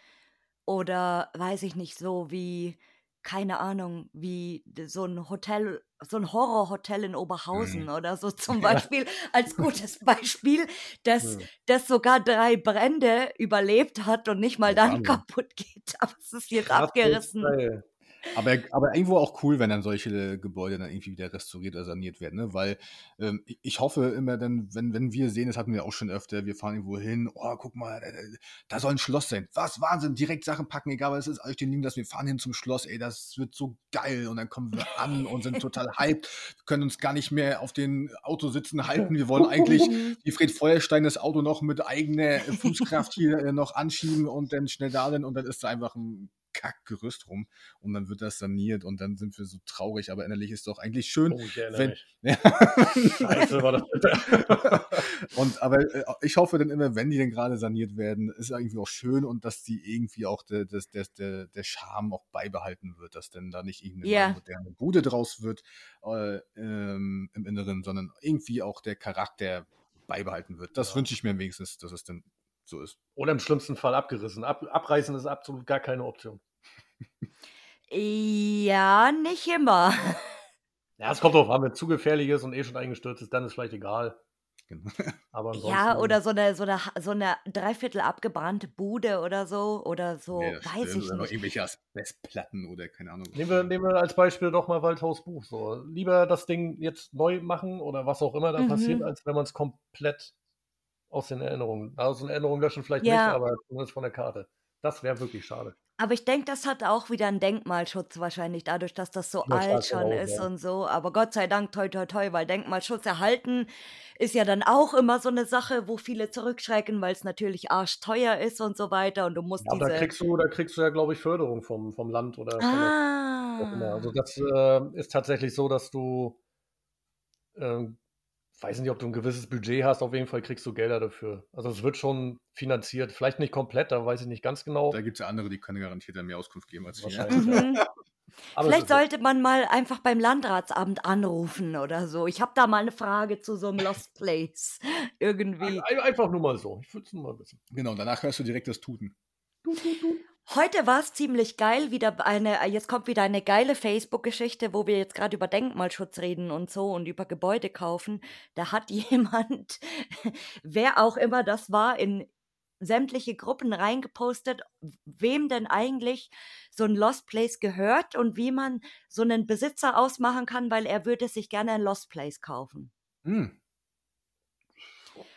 oder weiß ich nicht, so wie, keine Ahnung, wie so ein Hotel, so ein Horrorhotel in Oberhausen Mhm. oder so zum Beispiel als gutes Beispiel, das, Hm. das sogar drei Brände überlebt hat und nicht mal Ja, dann Wahnsinn. kaputt geht. Aber es ist jetzt Krasses abgerissen. Teil. Aber, aber irgendwo auch cool, wenn dann solche Gebäude dann irgendwie wieder restauriert oder saniert werden, ne? Weil ähm, ich- hoffe immer dann, wenn, wenn wir sehen, das hatten wir auch schon öfter, wir fahren irgendwo hin, oh, guck mal, da, soll ein Schloss sein. Was, Wahnsinn, direkt Sachen packen, egal was es ist, alles den liegen lassen, wir fahren hin zum Schloss, ey, das wird so geil. Und dann kommen wir an und sind total hyped, können uns gar nicht mehr auf den Autositzen halten. Wir wollen eigentlich wie Fred Feuerstein das Auto noch mit eigener Fußkraft hier äh, noch anschieben und dann schnell da sind und dann ist da einfach ein Kackgerüst rum und dann wird das saniert und dann sind wir so traurig, aber innerlich ist doch eigentlich schön. Oh, ich wenn, mich. ja. Scheiße, war das und aber äh, ich hoffe dann immer, wenn die denn gerade saniert werden, ist irgendwie auch schön und dass die irgendwie auch der, der, der, der, Charme auch beibehalten wird, dass denn da nicht irgendeine Ja. neue moderne Bude draus wird äh, ähm, im Inneren, sondern irgendwie auch der Charakter beibehalten wird. Das Ja. wünsche ich mir wenigstens, dass es dann so ist. Oder im schlimmsten Fall abgerissen. Ab, abreißen ist absolut gar keine Option. Ja, nicht immer. Ja, es kommt drauf an, wenn es zu gefährlich ist und eh schon eingestürzt ist, dann ist vielleicht egal. Genau. Ja, oder so eine, so eine, so eine dreiviertel abgebrannte Bude oder so. Oder so, Ja, weiß stimmt. ich Oder nicht. irgendwelche Asbestplatten oder keine Ahnung. Nehmen wir, nehmen wir als Beispiel doch mal Waldhaus Buch. So. Lieber das Ding jetzt neu machen oder was auch immer da Mhm. passiert, als wenn man es komplett aus den Erinnerungen, aus den Erinnerungen löschen vielleicht Ja. nicht, aber zumindest von der Karte. Das wäre wirklich schade. Aber ich denke, das hat auch wieder einen Denkmalschutz wahrscheinlich, dadurch, dass das so Ja, alt schon darauf, ist ja. und so. Aber Gott sei Dank, toi, toi, toi, weil Denkmalschutz erhalten ist ja dann auch immer so eine Sache, wo viele zurückschrecken, weil es natürlich arschteuer ist und so weiter. Und du musst Ja, aber da diese. kriegst du, da kriegst du ja, glaube ich, Förderung vom, vom Land oder von der auch immer. Also Ah. das äh, ist tatsächlich so, dass du, ähm, weiß nicht, ob du ein gewisses Budget hast, auf jeden Fall kriegst du Gelder dafür. Also es wird schon finanziert, vielleicht nicht komplett, da weiß ich nicht ganz genau. Da gibt es ja andere, die können garantiert dann mehr Auskunft geben als wir. Ja. Mhm. Vielleicht sollte man mal einfach beim Landratsamt anrufen oder so. Ich habe da mal eine Frage zu so einem Lost Place. Irgendwie. Ein- Einfach nur mal so. Ich würde es nur mal wissen. Genau, danach hörst du direkt das Tuten. Heute war es ziemlich geil, wieder eine, jetzt kommt wieder eine geile Facebook-Geschichte, wo wir jetzt gerade über Denkmalschutz reden und so und über Gebäude kaufen. Da hat jemand, wer auch immer das war, in sämtliche Gruppen reingepostet, wem denn eigentlich so ein Lost Place gehört und wie man so einen Besitzer ausmachen kann, weil er würde sich gerne ein Lost Place kaufen. Hm.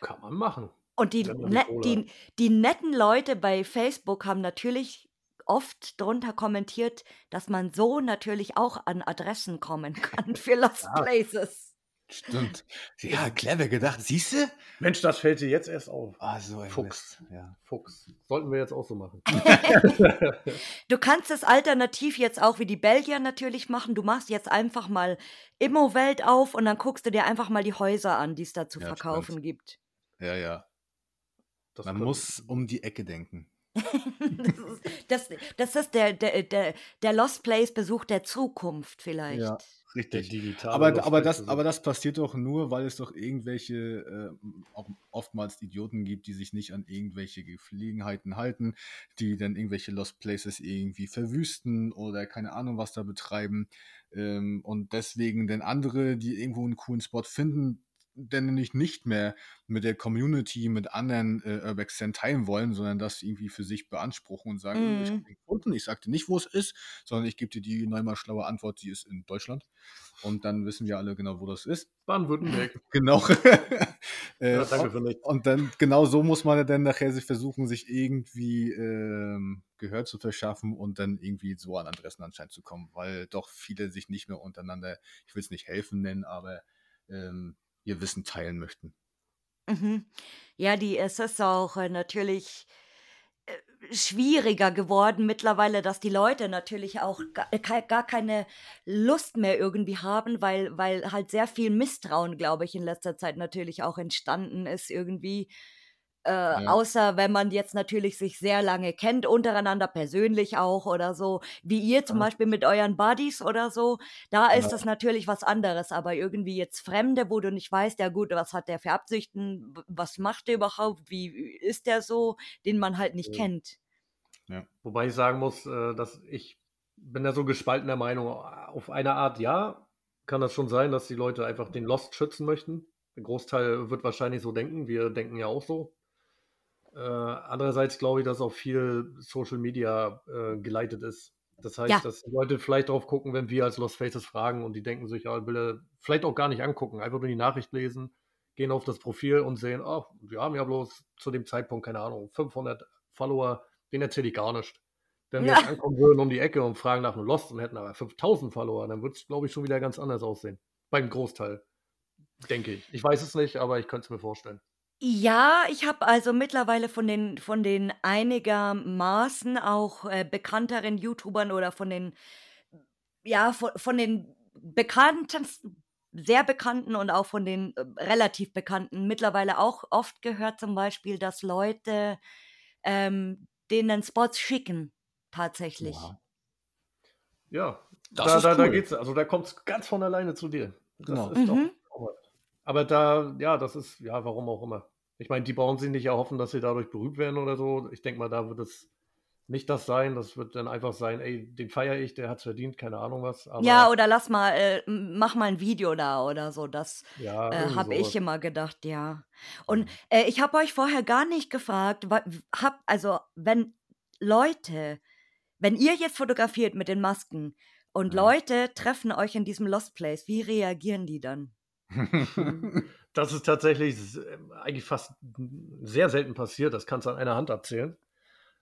Kann man machen. Und die, man die ne, die, die netten Leute bei Facebook haben natürlich oft drunter kommentiert, dass man so natürlich auch an Adressen kommen kann für Lost Ja. Places. Stimmt. Ja, clever gedacht. Siehst du? Mensch, das fällt dir jetzt erst auf. Ah, so ein Fuchs. Ja. Fuchs. Sollten wir jetzt auch so machen. Du kannst es alternativ jetzt auch wie die Belgier natürlich machen. Du machst jetzt einfach mal Immowelt auf und dann guckst du dir einfach mal die Häuser an, die es da zu Ja, verkaufen stimmt. gibt. ja, ja. Das Man muss um die Ecke denken. das, ist, das, das ist der, der, der, der Lost Place Besuch der Zukunft vielleicht. Ja, der richtig. digitale Aber, aber, das, aber das passiert doch nur, weil es doch irgendwelche, äh, auch oftmals Idioten gibt, die sich nicht an irgendwelche Gepflegenheiten halten, die dann irgendwelche Lost Places irgendwie verwüsten oder keine Ahnung was da betreiben. Ähm, und deswegen dann andere, die irgendwo einen coolen Spot finden, denn nämlich nicht mehr mit der Community, mit anderen äh, Urbex Zen teilen wollen, sondern das irgendwie für sich beanspruchen und sagen, Mhm. ich habe den gefunden, ich sagte nicht, wo es ist, sondern ich gebe dir die neunmal schlaue Antwort, die ist in Deutschland. Und dann wissen wir alle genau, wo das ist. Baden-Württemberg. Genau. äh, Ja, danke für nichts. und dann genau so muss man dann nachher sich versuchen, sich irgendwie ähm, Gehör zu verschaffen und dann irgendwie so an Adressen anscheinend zu kommen, weil doch viele sich nicht mehr untereinander, ich will es nicht helfen nennen, aber ähm, ihr Wissen teilen möchten. Mhm. Ja, die es ist auch äh, natürlich, äh, schwieriger geworden mittlerweile, dass die Leute natürlich auch gar, gar keine Lust mehr irgendwie haben, weil, weil halt sehr viel Misstrauen, glaube ich, in letzter Zeit natürlich auch entstanden ist irgendwie äh, ja. Außer wenn man jetzt natürlich sich sehr lange kennt, untereinander persönlich auch oder so, wie ihr zum ja. Beispiel mit euren Buddies oder so, da ist ja. das natürlich was anderes. Aber irgendwie jetzt Fremde, wo du nicht weißt, ja gut, was hat der für Absichten, was macht der überhaupt, wie ist der so, den man halt nicht kennt. Ja. Wobei ich sagen muss, äh, dass ich bin da so gespaltener Meinung. Auf eine Art ja, kann das schon sein, dass die Leute einfach den Lost schützen möchten. Ein Großteil wird wahrscheinlich so denken. Wir denken ja auch so. Äh, andererseits glaube ich, dass auch viel Social Media äh, geleitet ist. Das heißt, ja. dass Leute vielleicht drauf gucken, wenn wir als Lost Faces fragen und die denken sich, ja, will er vielleicht auch gar nicht angucken, einfach nur die Nachricht lesen, gehen auf das Profil und sehen, oh, wir haben ja bloß zu dem Zeitpunkt, keine Ahnung, 500 Follower, den erzähle ich gar nicht. Wenn wir ja. jetzt ankommen würden um die Ecke und fragen nach einem Lost und hätten aber 5000 Follower, dann würde es, glaube ich, schon wieder ganz anders aussehen. Beim Großteil. Denke ich. Ich weiß es nicht, aber ich könnte es mir vorstellen. Ja, ich habe also mittlerweile von den von den einigermaßen auch, äh, bekannteren YouTubern oder von den ja, von von den bekanntesten sehr bekannten und auch von den, äh, relativ bekannten mittlerweile auch oft gehört zum Beispiel, dass Leute, ähm, denen Spots schicken, tatsächlich. Ja. Ja, Das da ist da da geht's also, da kommt's ganz von alleine zu dir. Das Genau. ist doch Mhm. Aber da, ja, das ist, ja, warum auch immer. Ich meine, die brauchen sich nicht erhoffen, dass sie dadurch berühmt werden oder so. Ich denke mal, da wird es nicht das sein. Das wird dann einfach sein, ey, den feiere ich, der hat es verdient, keine Ahnung was. Aber ja, oder lass mal, äh, mach mal ein Video da oder so. Das ja, äh, habe ich immer gedacht, ja. Und äh, ich habe euch vorher gar nicht gefragt, hab, also wenn Leute, wenn ihr jetzt fotografiert mit den Masken und ja. Leute treffen euch in diesem Lost Place, wie reagieren die dann? das ist tatsächlich ähm, eigentlich fast sehr selten passiert. Das kannst du an einer Hand abzählen.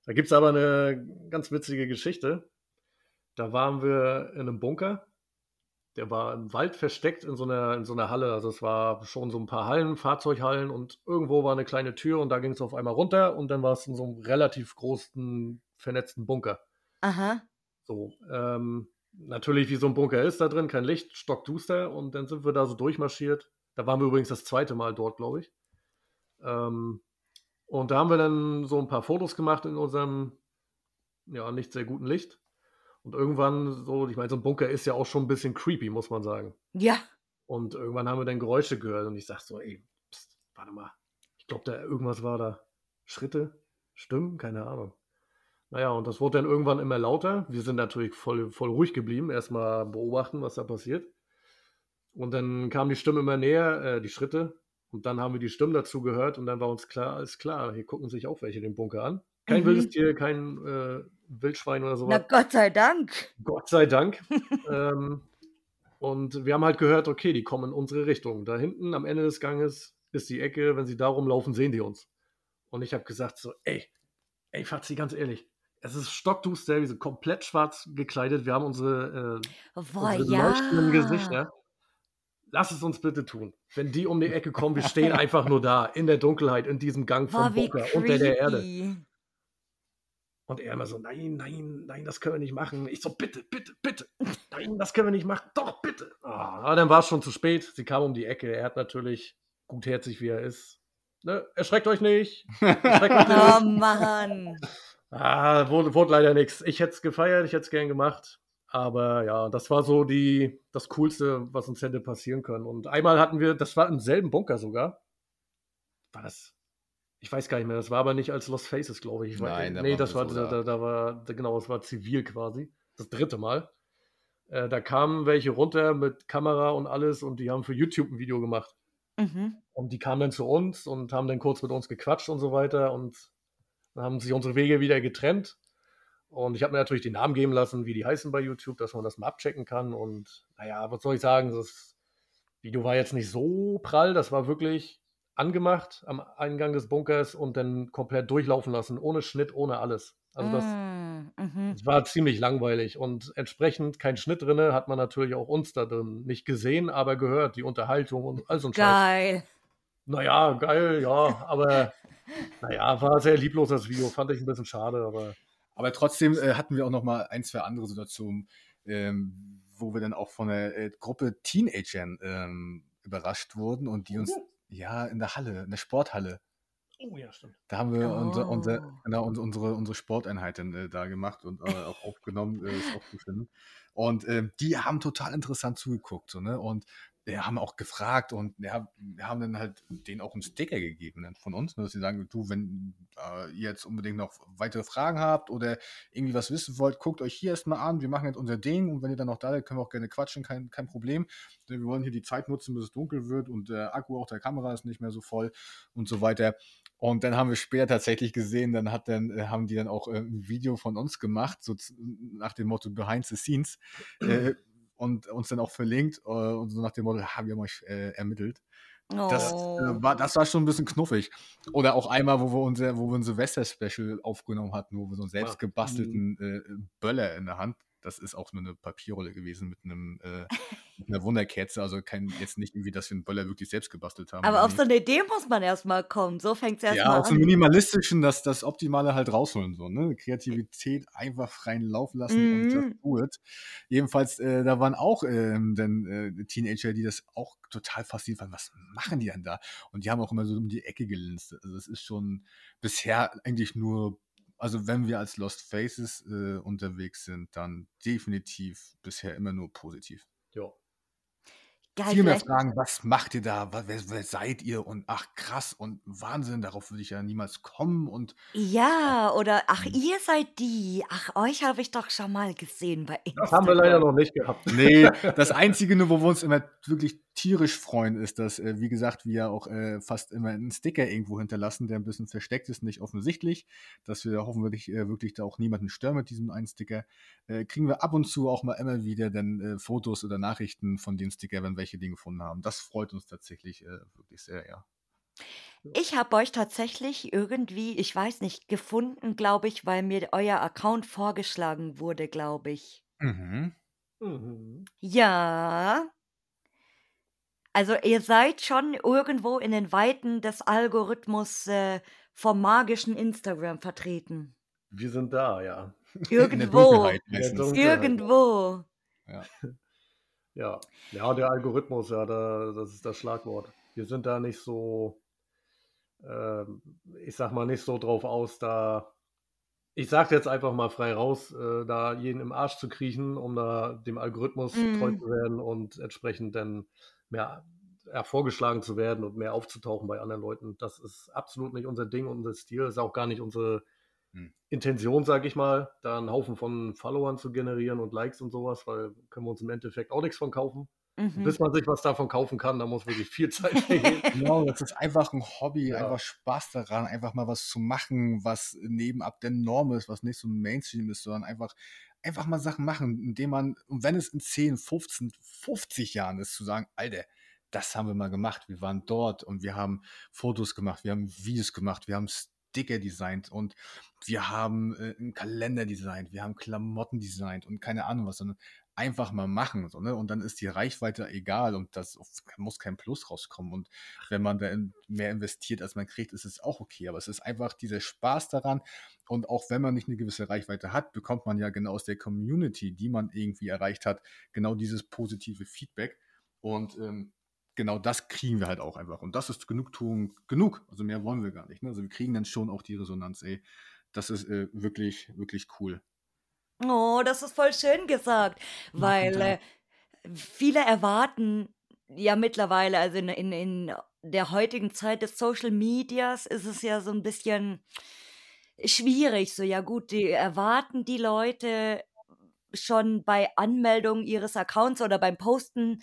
Da gibt es aber eine ganz witzige Geschichte. Da waren wir in einem Bunker. Der war im Wald versteckt in so einer, in so einer Halle. Also es war schon so ein paar Hallen, Fahrzeughallen und irgendwo war eine kleine Tür und da ging es auf einmal runter und dann war es in so einem relativ großen, vernetzten Bunker. Aha. So, ähm, natürlich, wie so ein Bunker ist da drin, kein Licht, stockduster und dann sind wir da so durchmarschiert. Da waren wir übrigens das zweite Mal dort, glaube ich. Ähm, und da haben wir dann so ein paar Fotos gemacht in unserem, ja, nicht sehr guten Licht. Und irgendwann so, ich meine, so ein Bunker ist ja auch schon ein bisschen creepy, muss man sagen. Ja. Und irgendwann haben wir dann Geräusche gehört und ich sag so, ey, pst, warte mal. Ich glaube, da irgendwas war da. Schritte, Stimmen, keine Ahnung. Naja, und das wurde dann irgendwann immer lauter. Wir sind natürlich voll, voll ruhig geblieben, erstmal beobachten, was da passiert. Und dann kam die Stimme immer näher, äh, die Schritte. Und dann haben wir die Stimmen dazu gehört und dann war uns klar, alles klar, hier gucken sich auch welche den Bunker an. Kein mhm. wildes Tier, kein äh, Wildschwein oder so. Na Gott sei Dank. Gott sei Dank. ähm, und wir haben halt gehört, okay, die kommen in unsere Richtung. Da hinten am Ende des Ganges ist die Ecke, wenn sie da rumlaufen, sehen die uns. Und ich habe gesagt so, ey, ey, Fazzi, ganz ehrlich, es ist stockduster, wir sind komplett schwarz gekleidet, wir haben unsere, äh, Boah, unsere ja. leuchtenden Gesichter. Lass es uns bitte tun. Wenn die um die Ecke kommen, wir stehen einfach nur da, in der Dunkelheit, in diesem Gang vom Boah, Bunker, unter der Erde. Und er immer so, nein, nein, nein, das können wir nicht machen. Ich so, bitte, bitte, bitte. Nein, das können wir nicht machen. Doch, bitte. Oh, aber dann war es schon zu spät. Sie kam um die Ecke. Er hat natürlich, gutherzig wie er ist, ne, erschreckt euch nicht. Erschreckt euch nicht. Oh Mann. Ah, wurde, wurde leider nichts. Ich hätte es gefeiert, ich hätte es gern gemacht. Aber ja, das war so die, das Coolste, was uns hätte passieren können. Und einmal hatten wir, das war im selben Bunker sogar. War das? Ich weiß gar nicht mehr, das war aber nicht als Lost Faces, glaube ich. ich Nein, war, nee, das war, so da, da, da, war, genau, das war zivil quasi. Das dritte Mal. Äh, da kamen welche runter mit Kamera und alles und die haben für YouTube ein Video gemacht. Mhm. Und die kamen dann zu uns und haben dann kurz mit uns gequatscht und so weiter. Und dann haben sich unsere Wege wieder getrennt. Und ich habe mir natürlich die Namen geben lassen, wie die heißen bei YouTube, dass man das mal abchecken kann. Und naja, was soll ich sagen? Das Video war jetzt nicht so prall. Das war wirklich angemacht am Eingang des Bunkers und dann komplett durchlaufen lassen, ohne Schnitt, ohne alles. Also das, mm, mhm. das war ziemlich langweilig und entsprechend kein Schnitt drin, hat man natürlich auch uns da drin nicht gesehen, aber gehört, die Unterhaltung und all so ein Geil. Scheiß. Naja, geil, ja, aber naja, war sehr lieblos das Video, fand ich ein bisschen schade, aber. Aber trotzdem äh, hatten wir auch noch mal ein, zwei andere Situationen, ähm, wo wir dann auch von einer äh, Gruppe Teenagern ähm, überrascht wurden und die uns, Oh. ja, in der Halle, in der Sporthalle, Oh ja, stimmt. da haben wir unser, unser, Oh. genau, unsere, unsere, Sporteinheit dann äh, da gemacht und äh, auch aufgenommen, äh, ist auch zu finden. Und ähm, die haben total interessant zugeguckt, so, ne? Und wir haben auch gefragt und wir haben dann halt denen auch einen Sticker gegeben dann von uns, ne, dass sie sagen, du, wenn äh, ihr jetzt unbedingt noch weitere Fragen habt oder irgendwie was wissen wollt, guckt euch hier erstmal an, wir machen jetzt unser Ding und wenn ihr dann noch da seid, können wir auch gerne quatschen, kein, kein Problem. Denn wir wollen hier die Zeit nutzen, bis es dunkel wird und der Akku auch der Kamera ist nicht mehr so voll und so weiter. Und dann haben wir später tatsächlich gesehen, dann hat dann, äh, haben die dann auch äh, ein Video von uns gemacht, so nach dem Motto Behind the Scenes. Äh, und uns dann auch verlinkt äh, und so nach dem Motto, haben wir haben euch äh, ermittelt. Das, Oh. äh, war, das war schon ein bisschen knuffig. Oder auch einmal, wo wir, unser, wo wir ein Silvester-Special aufgenommen hatten, wo wir so einen selbst gebastelten äh, Böller in der Hand. Das ist auch nur eine Papierrolle gewesen mit einem äh, mit einer Wunderkerze. Also kein, jetzt nicht irgendwie, dass wir einen Böller wirklich selbst gebastelt haben. Aber auf so eine Idee muss man erstmal kommen. So fängt es ja, erstmal auch so an. minimalistischen, das, das Optimale halt rausholen, so, ne? Kreativität einfach freien Lauf lassen und Mhm. do it. Jedenfalls, äh, da waren auch ähm, dann äh, Teenager, die das auch total fasziniert waren. Was machen die denn da? Und die haben auch immer so um die Ecke gelinst. Also es ist schon bisher eigentlich nur, also wenn wir als Lost Faces äh, unterwegs sind, dann definitiv bisher immer nur positiv. Ja. Geil, Viel mehr Fragen, was macht ihr da? Wer, wer seid ihr? Und ach krass und Wahnsinn, darauf würde ich ja niemals kommen. Und Ja, oder ach, Mhm. ihr seid die. Ach, euch habe ich doch schon mal gesehen bei Instagram. Das haben wir leider noch nicht gehabt. nee, das Einzige, nur wo wir uns immer wirklich tierisch freuen, ist, dass, äh, wie gesagt, wir auch äh, fast immer einen Sticker irgendwo hinterlassen, der ein bisschen versteckt ist, nicht offensichtlich, dass wir hoffentlich äh, wirklich da auch niemanden stören mit diesem einen Sticker. Äh, kriegen wir ab und zu auch mal immer wieder dann äh, Fotos oder Nachrichten von den Sticker, wenn welche die gefunden haben. Das freut uns tatsächlich äh, wirklich sehr, ja. Ich habe euch tatsächlich irgendwie, ich weiß nicht, gefunden, glaube ich, weil mir euer Account vorgeschlagen wurde, glaube ich. Mhm. Mhm. Ja. Also ihr seid schon irgendwo in den Weiten des Algorithmus äh, vom magischen Instagram vertreten. Wir sind da, ja. In der Irgendwo. Dunkelheit In der meistens. Dunkelheit. Irgendwo. Ja. Ja, der Algorithmus, ja, da, das ist das Schlagwort. Wir sind da nicht so, ähm, ich sag mal, nicht so drauf aus, da, ich sag jetzt einfach mal frei raus, äh, da jeden im Arsch zu kriechen, um da dem Algorithmus Mhm. treu zu werden und entsprechend dann mehr ja, vorgeschlagen zu werden und mehr aufzutauchen bei anderen Leuten. Das ist absolut nicht unser Ding und unser Stil. Das ist auch gar nicht unsere Hm. Intention, sag ich mal, da einen Haufen von Followern zu generieren und Likes und sowas, weil können wir uns im Endeffekt auch nichts von kaufen. Mhm. Bis man sich was davon kaufen kann, da muss wirklich viel Zeit vergehen. Genau, das ist einfach ein Hobby, Ja. einfach Spaß daran, einfach mal was zu machen, was nebenab der Norm ist, was nicht so ein Mainstream ist, sondern einfach, einfach mal Sachen machen, indem man, und wenn es in 10, 15, 50 Jahren ist, zu sagen, Alter, das haben wir mal gemacht, wir waren dort und wir haben Fotos gemacht, wir haben Videos gemacht, wir haben Sticker designt und wir haben äh, einen Kalender designt, wir haben Klamotten designt und keine Ahnung was, sondern einfach mal machen. So, ne? Und dann ist die Reichweite egal und das muss kein Plus rauskommen. Und wenn man da mehr investiert, als man kriegt, ist es auch okay. Aber es ist einfach dieser Spaß daran. Und auch wenn man nicht eine gewisse Reichweite hat, bekommt man ja genau aus der Community, die man irgendwie erreicht hat, genau dieses positive Feedback. Und ähm, genau das kriegen wir halt auch einfach. Und das ist Genugtuung genug. Also mehr wollen wir gar nicht. Ne? Also wir kriegen dann schon auch die Resonanz, ey. Das ist äh, wirklich, wirklich cool. Oh, das ist voll schön gesagt, weil äh, viele erwarten ja mittlerweile, also in, in, in der heutigen Zeit des Social Medias ist es ja so ein bisschen schwierig. So, ja gut, die erwarten die Leute schon bei Anmeldung ihres Accounts oder beim Posten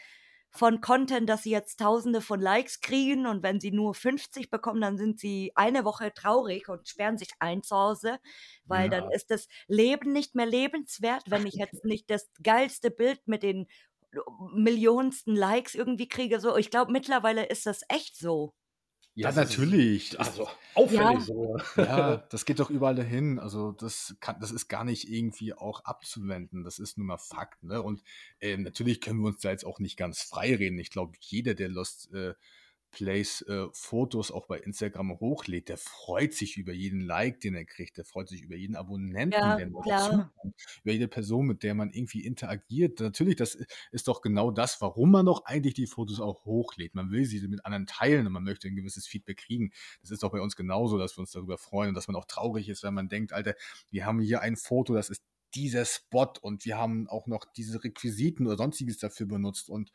von Content, dass sie jetzt tausende von Likes kriegen und wenn sie nur 50 bekommen, dann sind sie eine Woche traurig und sperren sich ein zu Hause, weil dann Ja. ist das Leben nicht mehr lebenswert, wenn ich jetzt nicht das geilste Bild mit den millionensten Likes irgendwie kriege. So, ich glaube, mittlerweile ist das echt so. Ja, Das ist- natürlich. Also auffällig Ja. so. Ja, das geht doch überall hin. Also das kann, das ist gar nicht irgendwie auch abzuwenden. Das ist nun mal Fakt. Ne? Und ähm, natürlich können wir uns da jetzt auch nicht ganz frei reden. Ich glaube, jeder, der Lost äh, Plays äh, Fotos auch bei Instagram hochlädt, der freut sich über jeden Like, den er kriegt, der freut sich über jeden Abonnenten, Ja, der dazukommt, über jede Person, mit der man irgendwie interagiert. Natürlich, das ist doch genau das, warum man doch eigentlich die Fotos auch hochlädt. Man will sie mit anderen teilen und man möchte ein gewisses Feedback kriegen. Das ist doch bei uns genauso, dass wir uns darüber freuen und dass man auch traurig ist, wenn man denkt, Alter, wir haben hier ein Foto, das ist dieser Spot und wir haben auch noch diese Requisiten oder sonstiges dafür benutzt und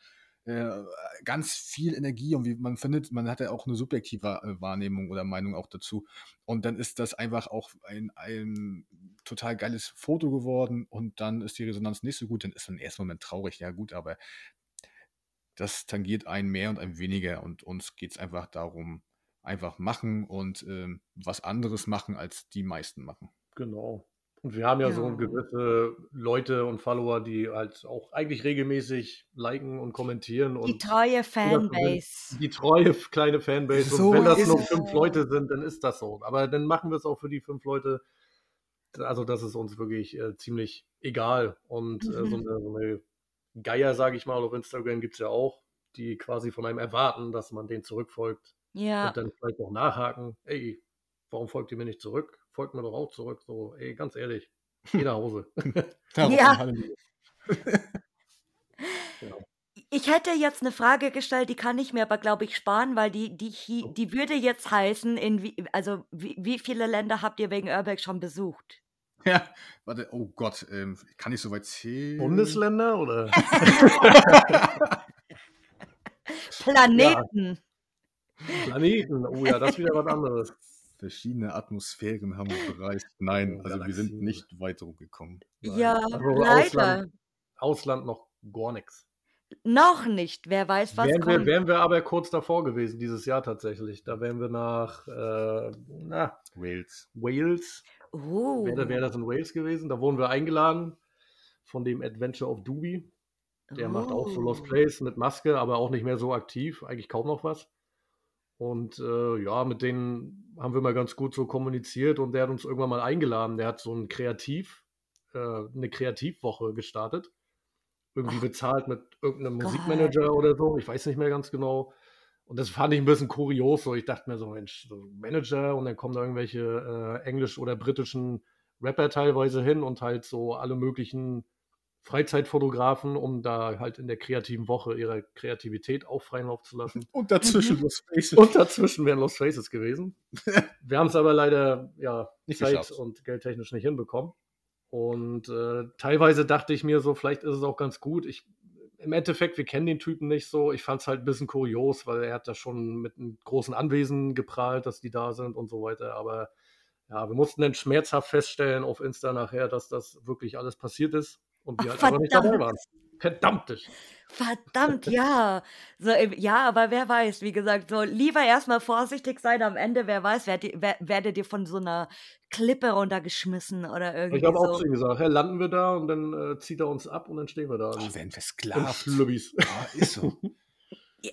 äh, ganz viel Energie und wie man findet, man hat ja auch eine subjektive äh, Wahrnehmung oder Meinung auch dazu. Und dann ist das einfach auch ein, ein total geiles Foto geworden und dann ist die Resonanz nicht so gut, dann ist man im ersten Moment traurig, ja gut, aber das tangiert einen mehr und ein weniger und uns geht es einfach darum, einfach machen und ähm, was anderes machen, als die meisten machen. Genau. Und wir haben ja, so Ja. gewisse Leute und Follower, die halt auch eigentlich regelmäßig liken und kommentieren Die und treue sind Fanbase. die treue kleine Fanbase. So und wenn das nur es. fünf Leute sind, dann ist das so. Aber dann machen wir es auch für die fünf Leute. Also das ist uns wirklich äh, ziemlich egal. Und äh, so, Mhm. eine, so eine Geier, sage ich mal, auf Instagram gibt es ja auch, die quasi von einem erwarten, dass man denen zurückfolgt Ja, und dann vielleicht auch nachhaken. Ey, warum folgt ihr mir nicht zurück? Folgt mir doch auch zurück. So, ey, ganz ehrlich, geh nach Hause. Ja. ich hätte jetzt eine Frage gestellt, die kann ich mir aber, glaube ich, sparen, weil die, die, Oh. die würde jetzt heißen, in wie, also wie, wie viele Länder habt ihr wegen Urbex schon besucht? Ja, warte, oh Gott, ähm, kann ich soweit zählen? Bundesländer oder? Planeten. Planeten. Oh ja, das ist wieder was anderes. Verschiedene Atmosphären haben wir bereist. Nein, Oh, also wir sind nicht weit rumgekommen. Ja, Also leider. Ausland, Ausland noch gar nichts. Noch nicht. Wer weiß, was Wären wir, kommt. wären wir aber kurz davor gewesen, dieses Jahr tatsächlich. Da wären wir nach äh, na, Wales. Wales. Oh. Wäre wäre das in Wales gewesen. Da wurden wir eingeladen von dem Adventure of Doobie. Der macht auch so Lost Oh. Place mit Maske, aber auch nicht mehr so aktiv, eigentlich kaum noch was. Und äh, ja, mit denen haben wir mal ganz gut so kommuniziert und der hat uns irgendwann mal eingeladen. Der hat so ein Kreativ, äh, eine Kreativwoche gestartet. Irgendwie Ach bezahlt mit irgendeinem Gott. Musikmanager oder so, ich weiß nicht mehr ganz genau. Und das fand ich ein bisschen kurios. So. Ich dachte mir so, Mensch, so Manager und dann kommen da irgendwelche äh, englisch- oder britischen Rapper teilweise hin und halt so alle möglichen Freizeitfotografen, um da halt in der kreativen Woche ihre Kreativität auch freien Lauf zu lassen. Und dazwischen Mhm. Lost Faces. Und dazwischen wären Lost Faces gewesen. Wir haben es aber leider ja, Nicht zeit- geschafft. und geldtechnisch nicht hinbekommen. Und äh, teilweise dachte ich mir so, vielleicht ist es auch ganz gut. Ich, Im Endeffekt, wir kennen den Typen nicht so. Ich fand es halt ein bisschen kurios, weil er hat da schon mit einem großen Anwesen geprahlt, dass die da sind und so weiter. Aber ja, wir mussten dann schmerzhaft feststellen auf Insta nachher, dass das wirklich alles passiert ist und wir Ach, halt einfach nicht dabei verdammt. waren. Verdammt! Verdammt, ja. So, im- ja, aber wer weiß, wie gesagt, so lieber erstmal vorsichtig sein. Am Ende, wer weiß, werdet, wer, werdet ihr von so einer Klippe runtergeschmissen oder Ich irgendwie habe auch zu so. ihm gesagt, hey, landen wir da und dann äh, zieht er uns ab und dann stehen wir da. Oh, werden wir in sklavt. Schlübbis. Ja, ist so.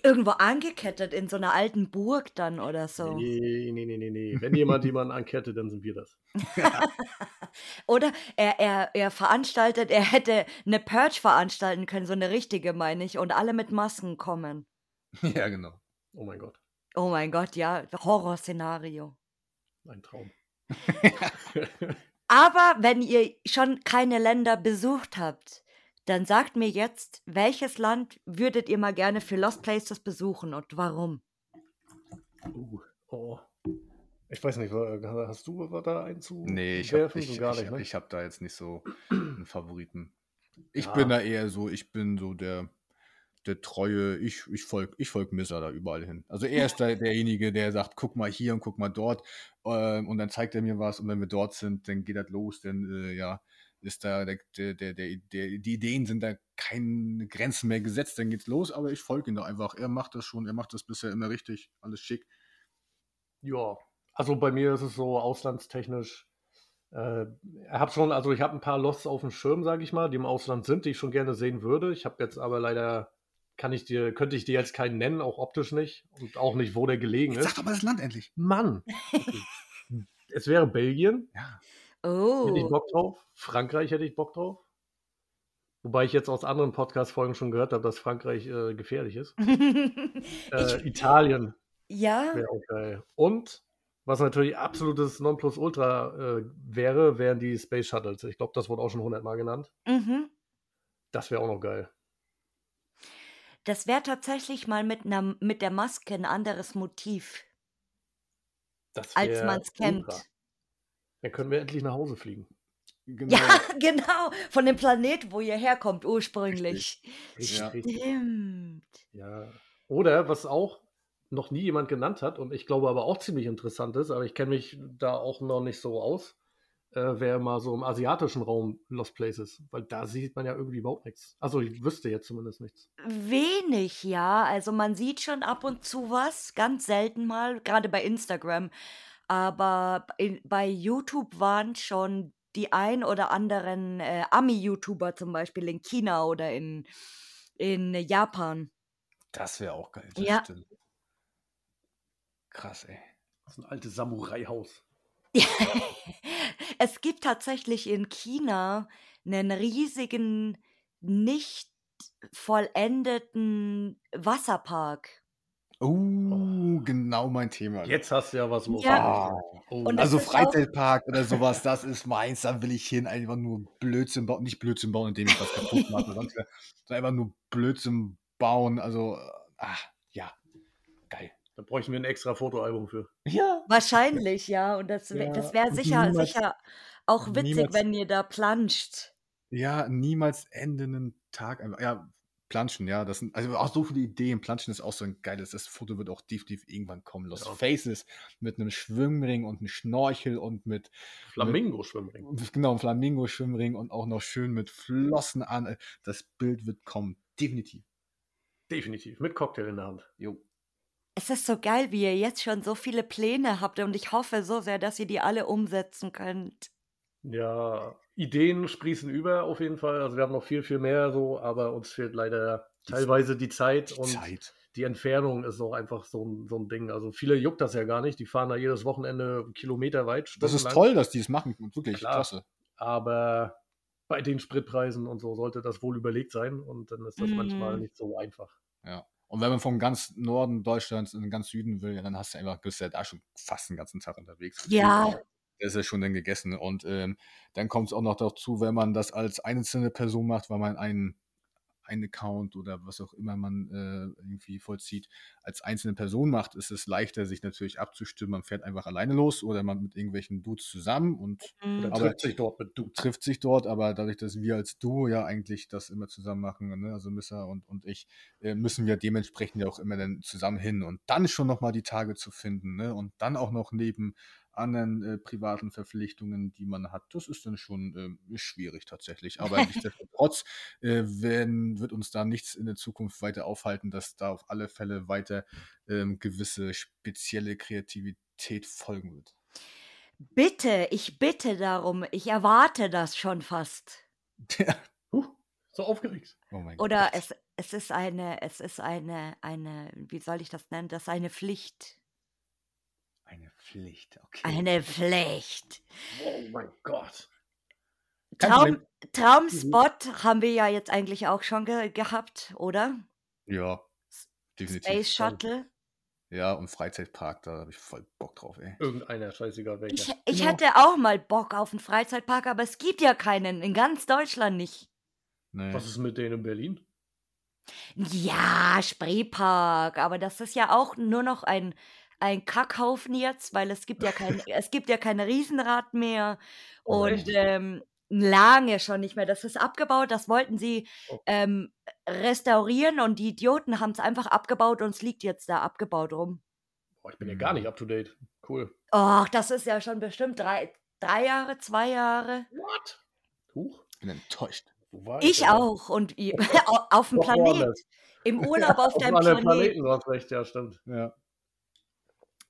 Irgendwo angekettet in so einer alten Burg dann oder so. Nee, nee, nee, nee, nee. Wenn jemand jemanden ankette, dann sind wir das. Oder er, er, er veranstaltet, er hätte eine Purge veranstalten können, so eine richtige, meine ich, und alle mit Masken kommen. ja, genau. Oh mein Gott, Oh mein Gott, ja, Horrorszenario. ein Traum. Aber wenn ihr schon keine Länder besucht habt, dann sagt mir jetzt, welches Land würdet ihr mal gerne für Lost Places besuchen und warum? uh, oh. Ich weiß nicht, wa- hast du da einzuwerfen? Nee, ich habe so ich, gar ich, ne? ich hab da jetzt nicht so einen Favoriten. Ich Ja. bin da eher so, ich bin so der, der treue, ich, ich folge ich folg Misser da überall hin. Also er ist da derjenige, der sagt, guck mal hier und guck mal dort ähm, und dann zeigt er mir was und wenn wir dort sind, dann geht das los, dann äh, ja, ist da, der, der, der, der, die Ideen sind da keine Grenzen mehr gesetzt, dann geht's los, aber ich folge ihm da einfach. Er macht das schon, er macht das bisher immer richtig, alles schick. Ja, also bei mir ist es so auslandstechnisch. Äh, ich habe schon, also ich habe ein paar Losts auf dem Schirm, sage ich mal, die im Ausland sind, die ich schon gerne sehen würde. Ich habe jetzt aber leider, kann ich dir, könnte ich dir jetzt keinen nennen, auch optisch nicht und auch nicht, wo der gelegen Jetzt sag ist. doch mal das Land endlich. Mann, es wäre Belgien, Ja. Hätte ich Oh, Bock drauf. Frankreich hätte ich Bock drauf. Wobei ich jetzt aus anderen Podcast-Folgen schon gehört habe, dass Frankreich äh, gefährlich ist. Äh, Italien ja, wäre auch geil. Und was natürlich absolutes Nonplusultra äh, wäre, wären die Space Shuttles. Ich glaube, das wurde auch schon hundertmal genannt. mhm. Das wäre auch noch geil. Das wäre tatsächlich mal mit, ner, mit der Maske ein anderes Motiv, Das als man es kennt. Dann können wir endlich nach Hause fliegen. Genau. Ja, genau. Von dem Planet, wo ihr herkommt, ursprünglich. Richtig. Stimmt. Ja. Oder was auch noch nie jemand genannt hat und ich glaube aber auch ziemlich interessant ist, aber ich kenne mich da auch noch nicht so aus, äh, wäre mal so im asiatischen Raum Lost Places, weil da sieht man ja irgendwie überhaupt nichts. Also ich wüsste jetzt zumindest nichts. Wenig, ja. Also man sieht schon ab und zu was, ganz selten mal, gerade bei Instagram. Aber in, bei YouTube waren schon die ein oder anderen äh, Ami-YouTuber zum Beispiel in China oder in, in Japan. Das wäre auch geil. Das Ja. stimmt. Krass, ey. Das ist ein altes Samurai-Haus. es gibt tatsächlich in China einen riesigen, nicht vollendeten Wasserpark. Oh, genau mein Thema. Jetzt hast du ja was los. Ja. Oh, Also das ist auch- Freizeitpark oder sowas, das ist meins, da will ich hin, einfach nur Blödsinn bauen, nicht Blödsinn bauen, indem ich was kaputt mache, sonst, sondern einfach nur Blödsinn bauen, also, äh, ach, ja, geil. da bräuchten wir ein extra Fotoalbum für. Ja. Wahrscheinlich, ja. Und das, Ja, das wäre sicher, niemals- sicher auch witzig, niemals- wenn ihr da planscht. Ja, niemals endenden Tag, einfach, ja, Planschen, ja, das sind, also auch so viele Ideen, Planschen ist auch so ein geiles, das Foto wird auch definitiv irgendwann kommen, Lost Ja. Faces mit einem Schwimmring und einem Schnorchel und mit, Flamingo-Schwimmring. genau, Flamingo-Schwimmring und auch noch schön mit Flossen an, das Bild wird kommen, definitiv. Definitiv. Mit Cocktail in der Hand. Jo. Es ist so geil, wie ihr jetzt schon so viele Pläne habt und ich hoffe so sehr, dass ihr die alle umsetzen könnt. Ja, Ideen sprießen über auf jeden Fall. Also wir haben noch viel, viel mehr so, aber uns fehlt leider Die- teilweise die Zeit Die und Zeit. die Entfernung ist auch einfach so ein, so ein Ding. Also viele juckt das ja gar nicht. Die fahren da jedes Wochenende kilometerweit. Das ist toll, dass die es machen, wirklich Klar. klasse. Aber bei den Spritpreisen und so sollte das wohl überlegt sein und dann ist das manchmal Mhm. nicht so einfach. Ja. Und wenn man vom ganz Norden Deutschlands in den ganz Süden will, ja, dann hast du einfach, bist ja da schon fast den ganzen Tag unterwegs. Ja. Der ist ja schon dann gegessen. Und ähm, dann kommt es auch noch dazu, wenn man das als einzelne Person macht, weil man einen, einen Account oder was auch immer man äh, irgendwie vollzieht, als einzelne Person macht, ist es leichter, sich natürlich abzustimmen. Man fährt einfach alleine los oder man mit irgendwelchen Dudes zusammen und Mhm. Oder Aber- trifft sich dort mit du. trifft sich dort, aber dadurch, dass wir als Duo ja eigentlich das immer zusammen machen, ne, also Missa und, und ich, äh, müssen wir dementsprechend ja auch immer dann zusammen hin und dann schon nochmal die Tage zu finden, ne, und dann auch noch neben anderen äh, privaten Verpflichtungen, die man hat, das ist dann schon ähm, schwierig tatsächlich. Aber nichtsdestotrotz äh, werden, wird uns da nichts in der Zukunft weiter aufhalten, dass da auf alle Fälle weiter ähm, gewisse spezielle Kreativität folgen wird. Bitte, ich bitte darum, ich erwarte das schon fast. Huh, so aufgeregt. oh mein Oder Gott. es, es ist eine, es ist eine, eine, wie soll ich das nennen? Das ist eine Pflicht. Eine Pflicht, okay. Eine Pflicht. Oh mein Gott. Traum. Traumspot haben wir ja jetzt eigentlich auch schon ge gehabt, oder? Ja, definitiv. Space Shuttle. Ja, und Freizeitpark, da habe ich voll Bock drauf, ey. Irgendeiner, scheißegal Ich, welcher. ich Genau. hätte auch mal Bock auf einen Freizeitpark, aber es gibt ja keinen, in ganz Deutschland nicht. Nee. Was ist mit denen in Berlin? Ja, Spreepark, aber das ist ja auch nur noch ein, ein Kackhaufen jetzt, weil es gibt ja kein, es gibt ja kein Riesenrad mehr Oh, und ähm, lange schon nicht mehr. Das ist abgebaut, das wollten sie Oh. ähm, restaurieren und die Idioten haben es einfach abgebaut und es liegt jetzt da abgebaut rum. Boah, ich bin ja gar nicht up to date. Cool. Och, das ist ja schon bestimmt drei, drei Jahre, zwei Jahre. What? Huch. Ich bin enttäuscht. Ich da? auch und auf dem Planet, im Urlaub auf Auf deinem einem anderen Planet. Planeten, du hast recht, ja, stimmt. Ja.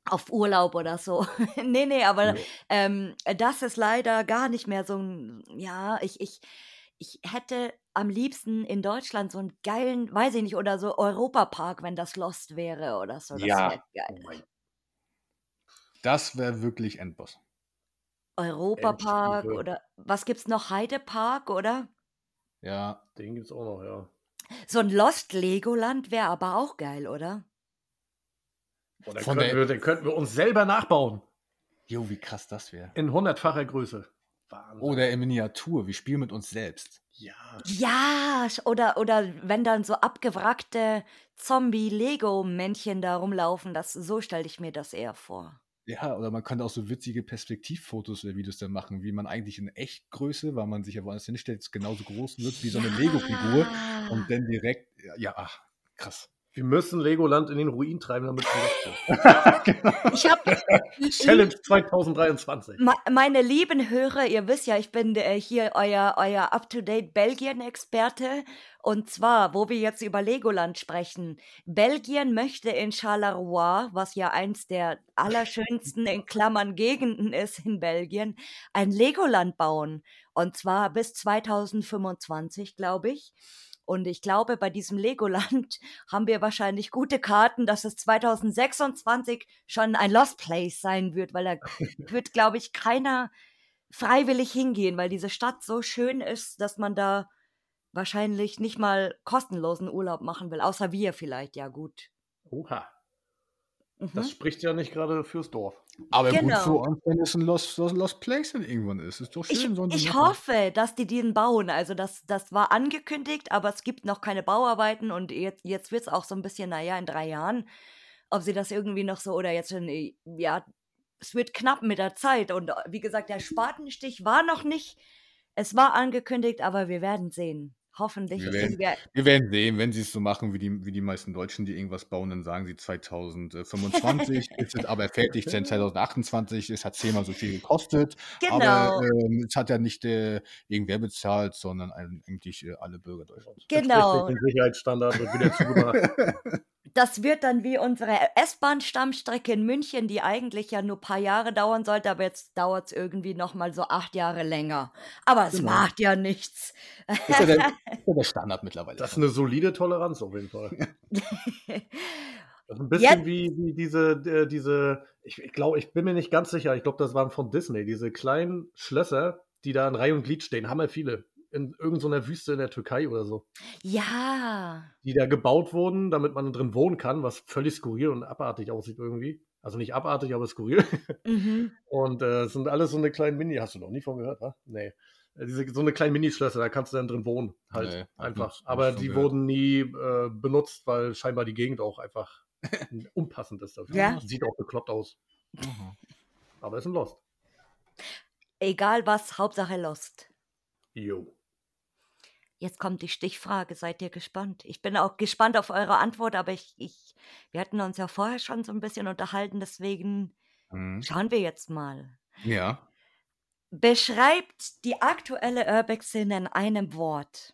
Auf Urlaub oder so. nee, nee, aber Ja. ähm, das ist leider gar nicht mehr so ein, ja, ich, ich, ich hätte am liebsten in Deutschland so einen geilen, weiß ich nicht, oder so Europapark, wenn das Lost wäre oder so. Das Ja. wär geil. Oh Das wäre wirklich Endboss. Europapark Endstufe. oder was gibt's noch? Heidepark, oder? Ja. Den gibt's auch noch, ja. So ein Lost Legoland wäre aber auch geil, oder? Oh, den, Von könnten der- wir, den könnten wir uns selber nachbauen. Jo, wie krass das wäre. In hundertfacher Größe. Wahnsinn. Oder in Miniatur. Wir spielen mit uns selbst. Ja. Ja, oder, oder wenn dann so abgewrackte Zombie-Lego-Männchen da rumlaufen, das, so stelle ich mir das eher vor. Ja, oder man könnte auch so witzige Perspektivfotos oder Videos dann machen, wie man eigentlich in Echtgröße, weil man sich ja woanders hinstellt, genauso groß wird wie so eine Lego-Figur und dann direkt, ja, ja, ach, krass. Wir müssen Legoland in den Ruin treiben, damit wir das tun. Ich habe Challenge 2023. Me- Meine lieben Hörer, ihr wisst ja, ich bin äh, hier euer, euer up-to-date Belgien-Experte. Und zwar, wo wir jetzt über Legoland sprechen. Belgien möchte in Charleroi, was ja eins der allerschönsten in Klammern Gegenden ist in Belgien, ein Legoland bauen. Und zwar bis 2025, glaube ich. Und ich glaube, bei diesem Legoland haben wir wahrscheinlich gute Karten, dass es 2026 schon ein Lost Place sein wird, weil da wird, glaube ich, keiner freiwillig hingehen, weil diese Stadt so schön ist, dass man da wahrscheinlich nicht mal kostenlosen Urlaub machen will, außer wir vielleicht, ja gut. Oha. Mhm. Das spricht ja nicht gerade fürs Dorf. Aber Genau. gut für uns, wenn es ein Lost, Lost, Lost Place dann irgendwann ist. Ist doch schön. Ich, ich hoffe, dass die den bauen. Also das, das war angekündigt, aber es gibt noch keine Bauarbeiten und jetzt, jetzt wird es auch so ein bisschen, naja, in drei Jahren, ob sie das irgendwie noch so oder jetzt schon, äh, ja, es wird knapp mit der Zeit. Und äh, wie gesagt, der Spatenstich war noch nicht, es war angekündigt, aber wir werden sehen. Hoffentlich. Wir ist werden- Wir werden sehen, wenn sie es so machen wie die, wie die meisten Deutschen, die irgendwas bauen, dann sagen sie 2025, ist es aber fertig, denn 2028, es hat zehnmal so viel gekostet. Genau. Aber ähm, es hat ja nicht äh, irgendwer bezahlt, sondern eigentlich äh, alle Bürger Deutschlands. Genau. Den Sicherheitsstandard wird wieder zugemacht. Das wird dann wie unsere S-Bahn-Stammstrecke in München, die eigentlich ja nur ein paar Jahre dauern sollte, aber jetzt dauert es irgendwie nochmal so acht Jahre länger. Aber es Genau. macht ja nichts. Das ist ja der, ist ja der Standard mittlerweile. Das ist eine solide Toleranz auf jeden Fall. Das ist ein bisschen Jetzt- wie, wie diese, äh, diese, ich, ich glaube, ich bin mir nicht ganz sicher, ich glaube, das waren von Disney, diese kleinen Schlösser, die da in Reihe und Glied stehen, haben ja viele. In irgendeiner Wüste in der Türkei oder so. ja. Die da gebaut wurden, damit man drin wohnen kann, was völlig skurril und abartig aussieht irgendwie. Also nicht abartig, aber skurril. Mhm. Und äh, es sind alles so eine kleine Mini, hast du noch nie von gehört, wa? Nee. Äh, Diese, so eine kleine Minischlösser, da kannst du dann drin wohnen, halt Nee, einfach. hab Aber die gehört. wurden nie äh, benutzt, weil scheinbar die Gegend auch einfach unpassend ist dafür. Ja. Sieht auch bekloppt aus. Mhm. Aber ist ein Lost. Egal was, Hauptsache Lost. Jo. Jetzt kommt die Stichfrage, seid ihr gespannt? Ich bin auch gespannt auf eure Antwort, aber ich, ich, wir hatten uns ja vorher schon so ein bisschen unterhalten, deswegen Mhm. schauen wir jetzt mal. Ja. Beschreibt die aktuelle Urbex-Szene in einem Wort.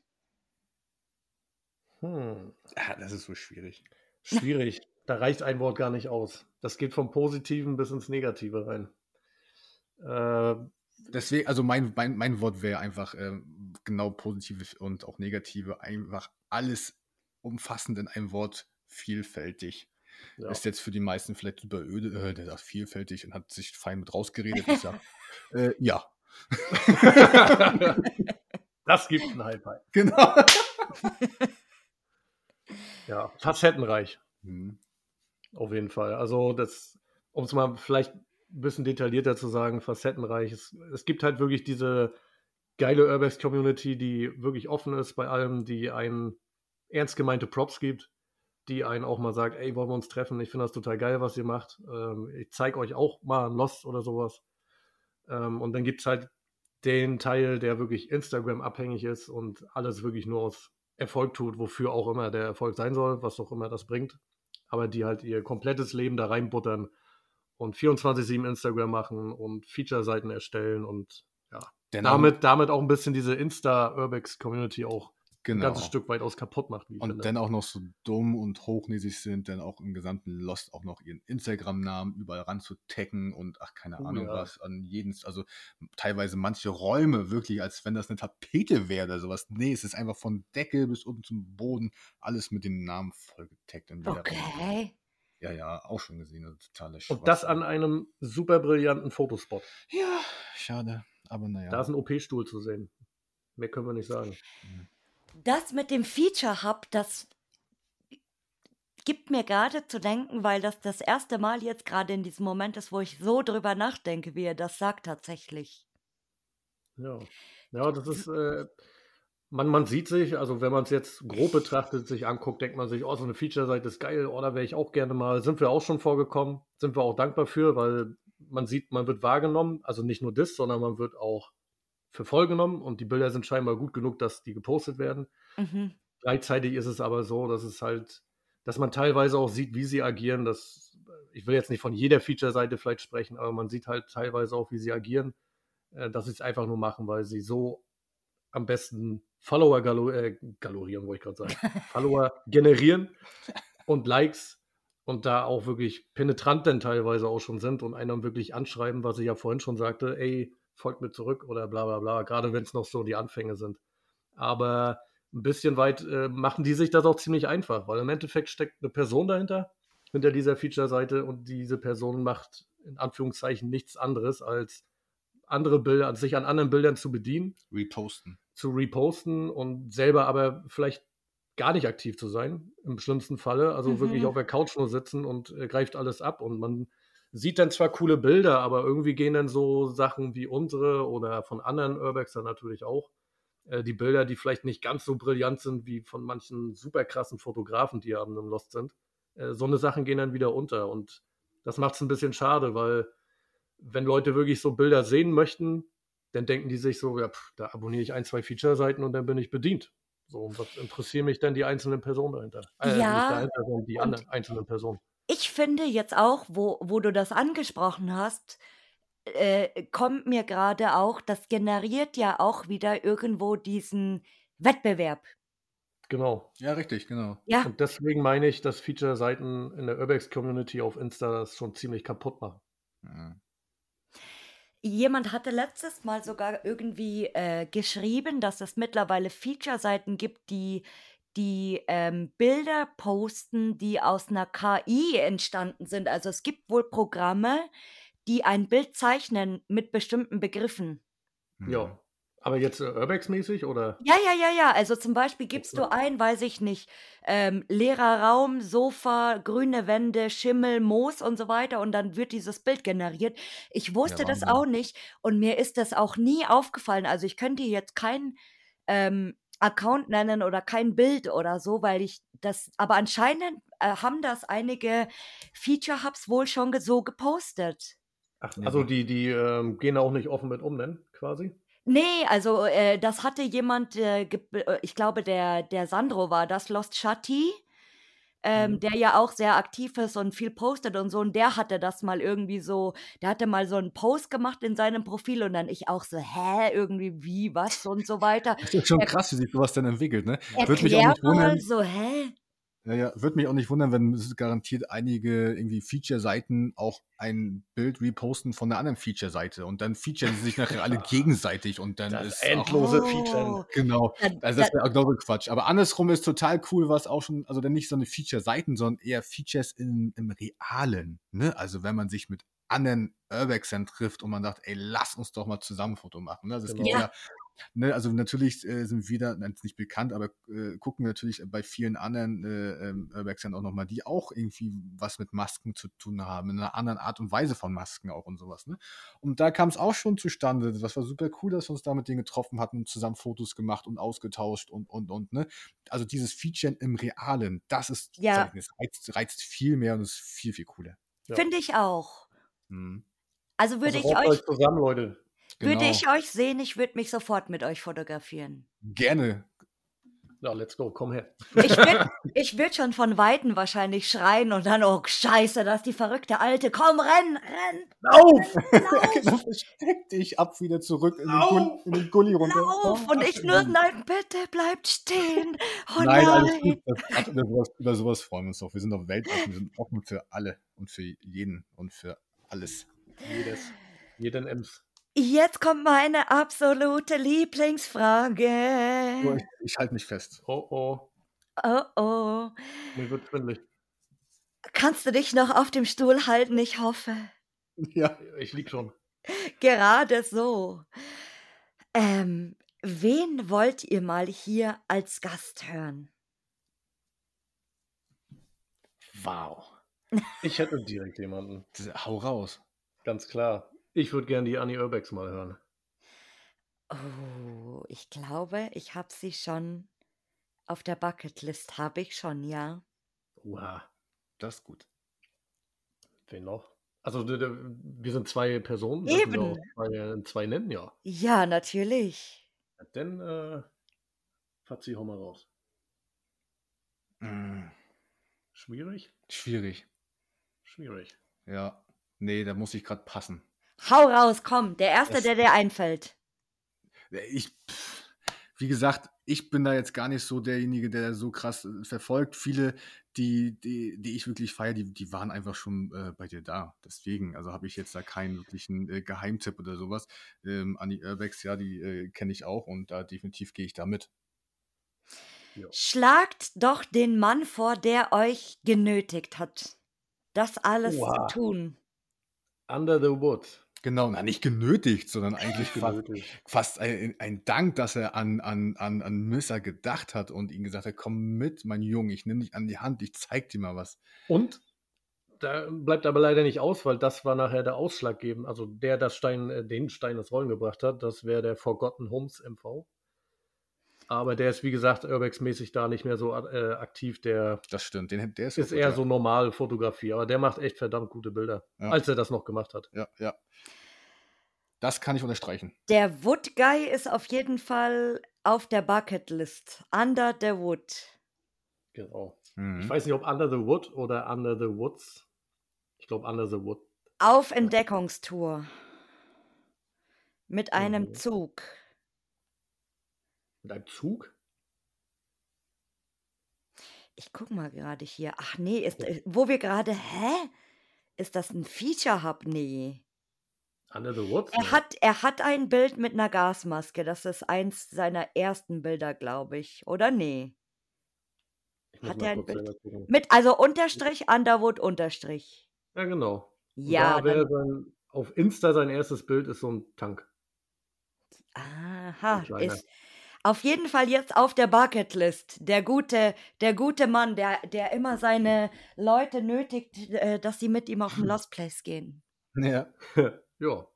Hm. Ah, das ist so schwierig. Schwierig. da reicht ein Wort gar nicht aus. Das geht vom Positiven bis ins Negative rein. Äh, Deswegen, also mein, mein, mein Wort wäre einfach ähm, genau positive und auch negative, einfach alles umfassend in einem Wort vielfältig. ja. Ist jetzt für die meisten vielleicht super öde, äh, der sagt vielfältig und hat sich fein mit rausgeredet. Ich sag, äh, ja. das gibt ein High Five. Genau. Ja, facettenreich. Hm. Auf jeden Fall. Also, das, um es mal vielleicht ein bisschen detaillierter zu sagen, facettenreich. Es, es gibt halt wirklich diese geile Urbex-Community, die wirklich offen ist bei allem, die einen ernst gemeinte Props gibt, die einen auch mal sagt, ey, wollen wir uns treffen? Ich finde das total geil, was ihr macht. Ähm, ich zeige euch auch mal ein Lost oder sowas. Ähm, und dann gibt es halt den Teil, der wirklich Instagram abhängig ist und alles wirklich nur aus Erfolg tut, wofür auch immer der Erfolg sein soll, was auch immer das bringt aber die halt ihr komplettes Leben da reinbuttern und 24-7 Instagram machen und Feature-Seiten erstellen und ja, Genau. damit, damit auch ein bisschen diese Insta-Urbex-Community auch ein genau. ganzes Stück weit aus kaputt macht. Wie ich Und finde. dann auch noch so dumm und hochnäsig sind, dann auch im gesamten Lost auch noch ihren Instagram-Namen überall ranzutaggen und ach, keine Oh, Ahnung ja. was, an jeden, also teilweise manche Räume wirklich, als wenn das eine Tapete wäre oder sowas. Nee, es ist einfach von Decke bis unten zum Boden, alles mit dem Namen vollgetaggt. in jeder Runde. Okay. Ja, ja, auch schon gesehen, also totale und das an einem super brillanten Fotospot. Ja, schade, aber naja. Da ist ein OP-Stuhl zu sehen. Mehr können wir nicht sagen. Das mit dem Feature Hub, das gibt mir gerade zu denken, weil das das erste Mal jetzt gerade in diesem Moment ist, wo ich so drüber nachdenke, wie er das sagt tatsächlich. Ja, ja, das ist, äh, man, man sieht sich, also wenn man es jetzt grob betrachtet, sich anguckt, denkt man sich, oh, so eine Feature-Seite ist geil, oh, da wäre ich auch gerne mal. Sind wir auch schon vorgekommen, sind wir auch dankbar für, weil man sieht, man wird wahrgenommen, also nicht nur das, sondern man wird auch für voll genommen und die Bilder sind scheinbar gut genug, dass die gepostet werden. Mhm. Gleichzeitig ist es aber so, dass es halt, dass man teilweise auch sieht, wie sie agieren. Das, ich will jetzt nicht von jeder Feature-Seite vielleicht sprechen, aber man sieht halt teilweise auch, wie sie agieren, äh, dass sie es einfach nur machen, weil sie so am besten Follower galo äh, galorieren, wollte ich gerade sagen. Follower generieren und Likes und da auch wirklich penetrant denn teilweise auch schon sind und einen wirklich anschreiben, was ich ja vorhin schon sagte, ey, folgt mir zurück oder bla bla bla, gerade wenn es noch so die Anfänge sind. Aber ein bisschen weit äh, machen die sich das auch ziemlich einfach, weil im Endeffekt steckt eine Person dahinter, hinter dieser Feature-Seite und diese Person macht in Anführungszeichen nichts anderes als andere Bilder, sich an anderen Bildern zu bedienen. Reposten. Zu reposten und selber aber vielleicht gar nicht aktiv zu sein, im schlimmsten Falle. Also mhm. wirklich auf der Couch nur sitzen und äh, greift alles ab. Und man sieht dann zwar coole Bilder, aber irgendwie gehen dann so Sachen wie unsere oder von anderen Urbexern natürlich auch, äh, die Bilder, die vielleicht nicht ganz so brillant sind wie von manchen super krassen Fotografen, die ja im Lost sind. Äh, so eine Sachen gehen dann wieder unter. Und das macht es ein bisschen schade, weil wenn Leute wirklich so Bilder sehen möchten, dann denken die sich so, ja, pff, da abonniere ich ein, zwei Feature-Seiten und dann bin ich bedient. So, was interessieren mich denn die einzelnen Personen dahinter? Äh, ja, nicht dahinter, sondern die anderen einzelnen Personen. Ich finde jetzt auch, wo, wo du das angesprochen hast, äh, kommt mir gerade auch, das generiert ja auch wieder irgendwo diesen Wettbewerb. Genau. Ja, richtig, genau. Ja. Und deswegen meine ich, dass Feature-Seiten in der Urbex-Community auf Insta das schon ziemlich kaputt machen. Ja. Jemand hatte letztes Mal sogar irgendwie äh, geschrieben, dass es mittlerweile Feature-Seiten gibt, die die ähm, Bilder posten, die aus einer KI entstanden sind. Also es gibt wohl Programme, die ein Bild zeichnen mit bestimmten Begriffen. Ja. Aber jetzt äh, Urbex-mäßig oder? Ja, ja, ja, ja. Also zum Beispiel gibst du ein, weiß ich nicht, ähm, leerer Raum, Sofa, grüne Wände, Schimmel, Moos und so weiter und dann wird dieses Bild generiert. Ich wusste ja, das auch nicht und mir ist das auch nie aufgefallen. Also ich könnte jetzt keinen ähm, Account nennen oder kein Bild oder so, weil ich das, aber anscheinend äh, haben das einige Feature-Hubs wohl schon so gepostet. Ach, also die, die ähm, gehen auch nicht offen mit um, ne? Quasi? Nee, also, äh, das hatte jemand, äh, äh, ich glaube, der der Sandro war das, Lost Shatti, ähm, Mhm. der ja auch sehr aktiv ist und viel postet und so und der hatte das mal irgendwie so der hatte mal so einen Post gemacht in seinem Profil und dann ich auch so: „Hä, irgendwie wie, was?“ und so weiter. Das ist schon Er krass, wie sich sowas dann entwickelt, ne? Würde mich auch nicht wundern so: „Hä?“ Ja, ja, würde mich auch nicht wundern, wenn es garantiert einige irgendwie Feature-Seiten auch ein Bild reposten von einer anderen Feature-Seite und dann featuren sie sich nachher alle gegenseitig und dann das ist endlose auch, Feature. Genau. Also das wäre auch Quatsch. Aber andersrum ist total cool, was auch schon, also dann nicht so eine Feature-Seiten, sondern eher Features in, im Realen. Ne? Also wenn man sich mit anderen Urbexern trifft und man sagt, ey, lass uns doch mal zusammen ein Foto machen. Ne? Also es genau. gibt ja Ne, also natürlich äh, sind wir da nicht bekannt, aber äh, gucken wir natürlich bei vielen anderen äh, ähm, Urbexern auch nochmal, die auch irgendwie was mit Masken zu tun haben, in einer anderen Art und Weise von Masken auch und sowas. Ne? Und da kam es auch schon zustande. Das war super cool, dass wir uns da mit denen getroffen hatten und zusammen Fotos gemacht und ausgetauscht und, und, und. Ne? Also dieses Feature im Realen, das ist, ja. das reizt, reizt, viel mehr und ist viel, viel cooler. Ja. Finde ich auch. Hm. Also würde also ich euch. zusammen, Leute. Würde genau. ich euch sehen, ich würde mich sofort mit euch fotografieren. Gerne. Ja, let's go, komm her. Ich würde würd schon von Weitem wahrscheinlich schreien und dann, oh Scheiße, das ist die verrückte Alte. Komm, renn, renn. Lauf! Lauf. Steck dich ab wieder zurück in den, Gulli, in den Gully runter. Lauf! Und ich nur, nein, bitte, bleibt stehen. Oh nein, nein. alles gut. Das, über, sowas, über sowas freuen wir uns doch. Wir sind doch weltoffen, wir sind offen für alle und für jeden und für alles. Jedes. Jeden Ems. Jetzt kommt meine absolute Lieblingsfrage. Oh, ich, ich halte mich fest. Oh oh. Oh oh. Mir wird schwindelig. Kannst du dich noch auf dem Stuhl halten? Ich hoffe. Ja, ich lieg schon. Gerade so. Ähm, wen wollt ihr mal hier als Gast hören? Wow. Ich hätte direkt jemanden. Hau raus. Ganz klar. Ich würde gerne die Annie Urbex mal hören. Oh, ich glaube, ich habe sie schon auf der Bucketlist, habe ich schon, ja. Oha. Das ist gut. Wen noch? Also, wir sind zwei Personen. dürfen wir Eben. auch Zwei, zwei nennen, ja. Ja, natürlich. Dann, äh, Fazzi, hau mal raus. Mm, Schwierig? schwierig. Schwierig. Ja. Nee, da muss ich gerade passen. Hau raus, komm, der Erste, Das- der dir einfällt. Ich, wie gesagt, ich bin da jetzt gar nicht so derjenige, der so krass äh, verfolgt. Viele, die, die, die ich wirklich feiere, die, die waren einfach schon äh, bei dir da. Deswegen, also habe ich jetzt da keinen wirklichen äh, Geheimtipp oder sowas. Ähm, Annie Urbex, ja, die äh, kenne ich auch und da definitiv gehe ich da mit. Schlagt doch den Mann vor, der euch genötigt hat, das alles Oha. zu tun. Under the Wood. Genau, na, nicht genötigt, sondern eigentlich fast, genötigt. fast ein, ein Dank, dass er an, an, an, an Misser gedacht hat und ihm gesagt hat, komm mit, mein Junge, ich nehme dich an die Hand, ich zeig dir mal was. Und da bleibt aber leider nicht aus, weil das war nachher der Ausschlaggebend. Also der das Stein, äh, den Stein ins Rollen gebracht hat, das wäre der Forgotten Homes MV. Aber der ist, wie gesagt, Urbex-mäßig da nicht mehr so äh, aktiv. Der Das stimmt, den, der ist, ist eher so normal Fotografie. Aber der macht echt verdammt gute Bilder, Ja. als er das noch gemacht hat. Ja, ja. Das kann ich unterstreichen. Der Wood Guy ist auf jeden Fall auf der Bucketlist. Under the Wood. Genau. Mhm. Ich weiß nicht, ob Under the Wood oder Under the Woods. Ich glaube Under the Wood. Auf Entdeckungstour. Mit einem Mhm. Zug. Mit einem Zug? Ich guck mal gerade hier. Ach nee, ist, äh, wo wir gerade. Hä? Ist das ein Feature Hub? Nee. Under the Woods? Er hat, er hat ein Bild mit einer Gasmaske. Das ist eins seiner ersten Bilder, glaube ich. Oder nee? Ich hat er ein Bild? Mit, also Unterstrich, Underwood, Unterstrich. Ja, genau. Und Ja, da sein, auf Insta sein erstes Bild ist so ein Tank. aha, ist auf jeden Fall jetzt auf der Bucketlist. Der gute, der gute Mann, der, der immer seine Leute nötigt, äh, dass sie mit ihm auf den Lost Place gehen. Ja. ja,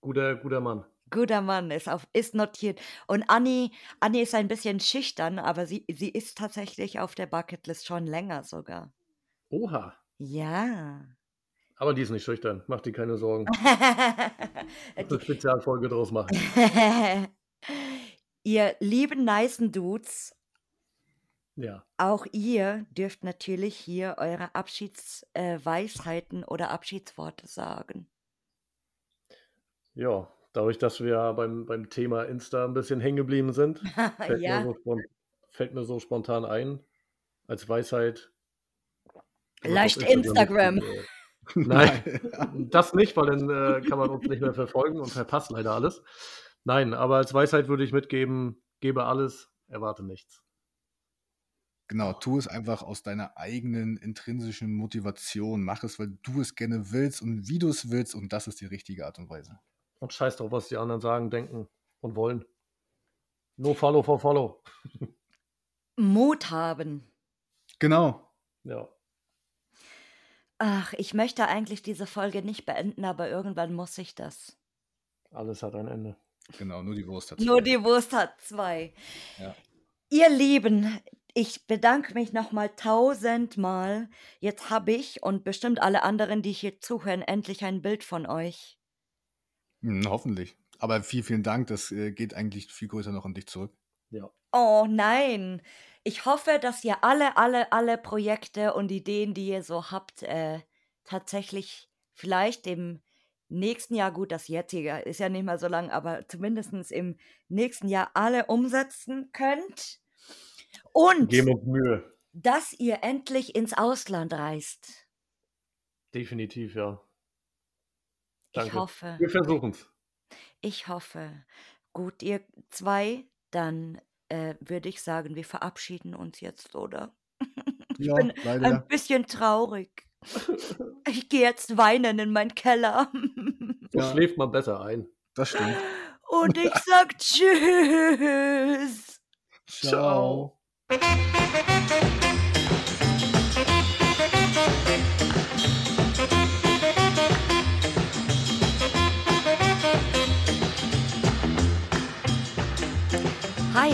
guter, guter Mann. Guter Mann, ist, auf, ist notiert. Und Anni, Anni ist ein bisschen schüchtern, aber sie, sie ist tatsächlich auf der Bucketlist schon länger sogar. Oha. Ja. Aber die ist nicht schüchtern. Mach dir keine Sorgen. Eine Spezialfolge draus machen. Ihr lieben, nicen Dudes, Ja. auch ihr dürft natürlich hier eure Abschiedsweisheiten äh, oder Abschiedsworte sagen. Ja, dadurch, dass wir beim, beim Thema Insta ein bisschen hängen geblieben sind, fällt, ja, mir so, fällt mir so spontan ein, als Weisheit. Leicht Instagram. Nein, das nicht, weil dann äh, kann man uns nicht mehr verfolgen und verpasst leider alles. Nein, aber als Weisheit würde ich mitgeben, gebe alles, erwarte nichts. Genau, tu es einfach aus deiner eigenen intrinsischen Motivation. Mach es, weil du es gerne willst und wie du es willst und das ist die richtige Art und Weise. Und scheiß drauf, was die anderen sagen, denken und wollen. No follow for follow. Mut haben. Genau. Ja. Ach, ich möchte eigentlich diese Folge nicht beenden, aber irgendwann muss ich das. Alles hat ein Ende. Genau, nur die Wurst hat Nur zwei. die Wurst hat zwei. Ja. Ihr Lieben, ich bedanke mich nochmal tausendmal. Jetzt habe ich und bestimmt alle anderen, die hier zuhören, endlich ein Bild von euch. Hm, hoffentlich. Aber vielen, vielen Dank. Das äh, geht eigentlich viel größer noch an dich zurück. Ja. Oh nein. Ich hoffe, dass ihr alle, alle, alle Projekte und Ideen, die ihr so habt, äh, tatsächlich vielleicht im nächsten Jahr, gut, das jetzige ist ja nicht mehr so lang, aber zumindest im nächsten Jahr alle umsetzen könnt. Und Geben uns Mühe. dass ihr endlich ins Ausland reist. Definitiv, ja. Ich Danke. hoffe, Wir versuchen es. ich hoffe. Gut, ihr zwei, dann äh, würde ich sagen, wir verabschieden uns jetzt, oder? Ja, bin leider. Ein bisschen traurig. Ich gehe jetzt weinen in meinen Keller. So Ja. schläft man besser ein. Das stimmt. Und ich sag Tschüss. Ciao. Hi